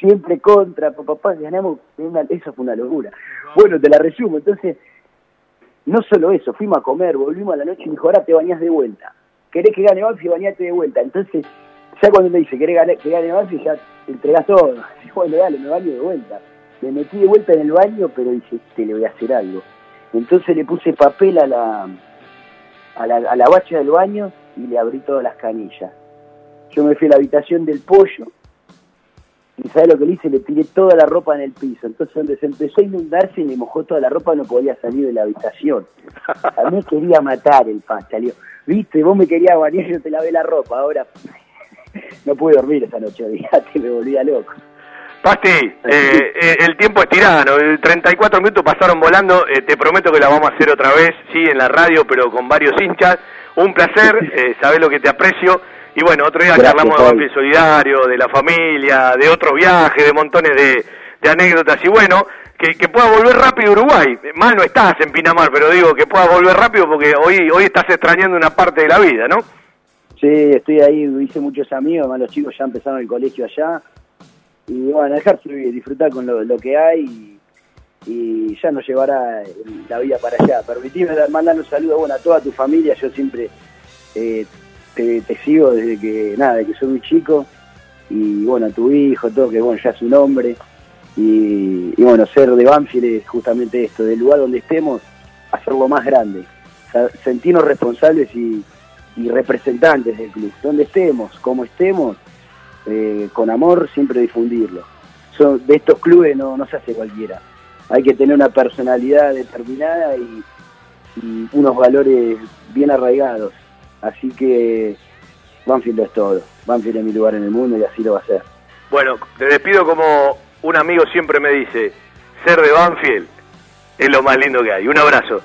siempre contra, pa- papá, ganamos, una- eso fue una locura. Bueno, te la resumo, entonces, no solo eso, fuimos a comer, volvimos a la noche y me dijo, ahora te bañás de vuelta. ¿Querés que gane Banfi? Bañate de vuelta. Entonces, ya cuando me dice, ¿querés que gane Banfi? Ya te entregás todo. Bueno, dale, me baño de vuelta. Me metí de vuelta en el baño, pero dije, te le voy a hacer algo. Entonces le puse papel a la, a la, a la bacha del baño y le abrí todas las canillas. Yo me fui a la habitación del pollo y ¿sabes lo que le hice? Le tiré toda la ropa en el piso. Entonces, donde se empezó a inundarse y me mojó toda la ropa, no podía salir de la habitación. A mí quería matar el. Le digo, viste, vos me querías bañar, yo te lavé la ropa. Ahora no pude dormir esa noche, olvídate, me volvía loco. Pasti, eh, eh, el tiempo es tirano, el 34 minutos pasaron volando, eh, te prometo que la vamos a hacer otra vez, sí, en la radio, pero con varios hinchas. Un placer, eh, sabés lo que te aprecio. Y bueno, otro día Gracias, charlamos de. Banfield Solidario, de la familia, de otros viajes, de montones de, de anécdotas. Y bueno, que, que pueda volver rápido Uruguay. Mal no estás en Pinamar, pero digo que pueda volver rápido porque hoy, hoy estás extrañando una parte de la vida, ¿no? Sí, estoy ahí, hice muchos amigos, además los chicos ya empezaron el colegio allá. Y bueno, dejar fluir, disfrutar con lo, que hay y, ya nos llevará la vida para allá. Permitime dar- mandar un saludo bueno, a toda tu familia, yo siempre eh, te, sigo desde que, nada, desde que soy muy chico. Y bueno, a tu hijo, todo, que bueno, ya es un hombre. Y, y bueno, ser de Banfield es justamente esto, del lugar donde estemos, hacerlo más grande. sentirnos responsables y, representantes del club. Donde estemos, como estemos, eh, con amor siempre difundirlo. Son, de estos clubes no, no se hace cualquiera. Hay que tener una personalidad determinada y, y unos valores bien arraigados. Así que Banfield es todo. Banfield es mi lugar en el mundo y así lo va a ser. Bueno, te despido como un amigo siempre me dice, ser de Banfield es lo más lindo que hay. Un abrazo.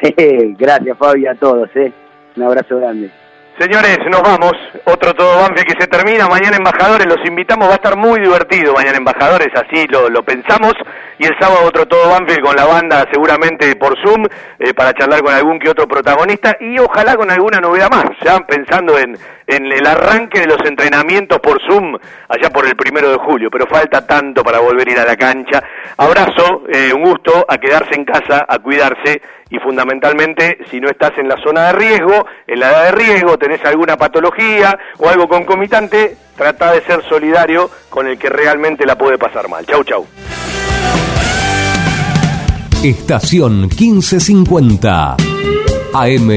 gracias Fabi a todos, ¿eh? un abrazo grande. Señores, nos vamos. Otro todo Banfield que se termina. Mañana Embajadores, los invitamos. Va a estar muy divertido mañana Embajadores, así lo, lo pensamos. Y el sábado otro todo Banfield con la banda, seguramente por Zoom, eh, para charlar con algún que otro protagonista. Y ojalá con alguna novedad más. Ya pensando en, en el arranque de los entrenamientos por Zoom, allá por el primero de julio. Pero falta tanto para volver a ir a la cancha. Abrazo, eh, un gusto, a quedarse en casa, a cuidarse y fundamentalmente si no estás en la zona de riesgo, en la edad de riesgo, tenés alguna patología o algo concomitante, trata de ser solidario con el que realmente la puede pasar mal. Chau, chau. Estación 1550 AM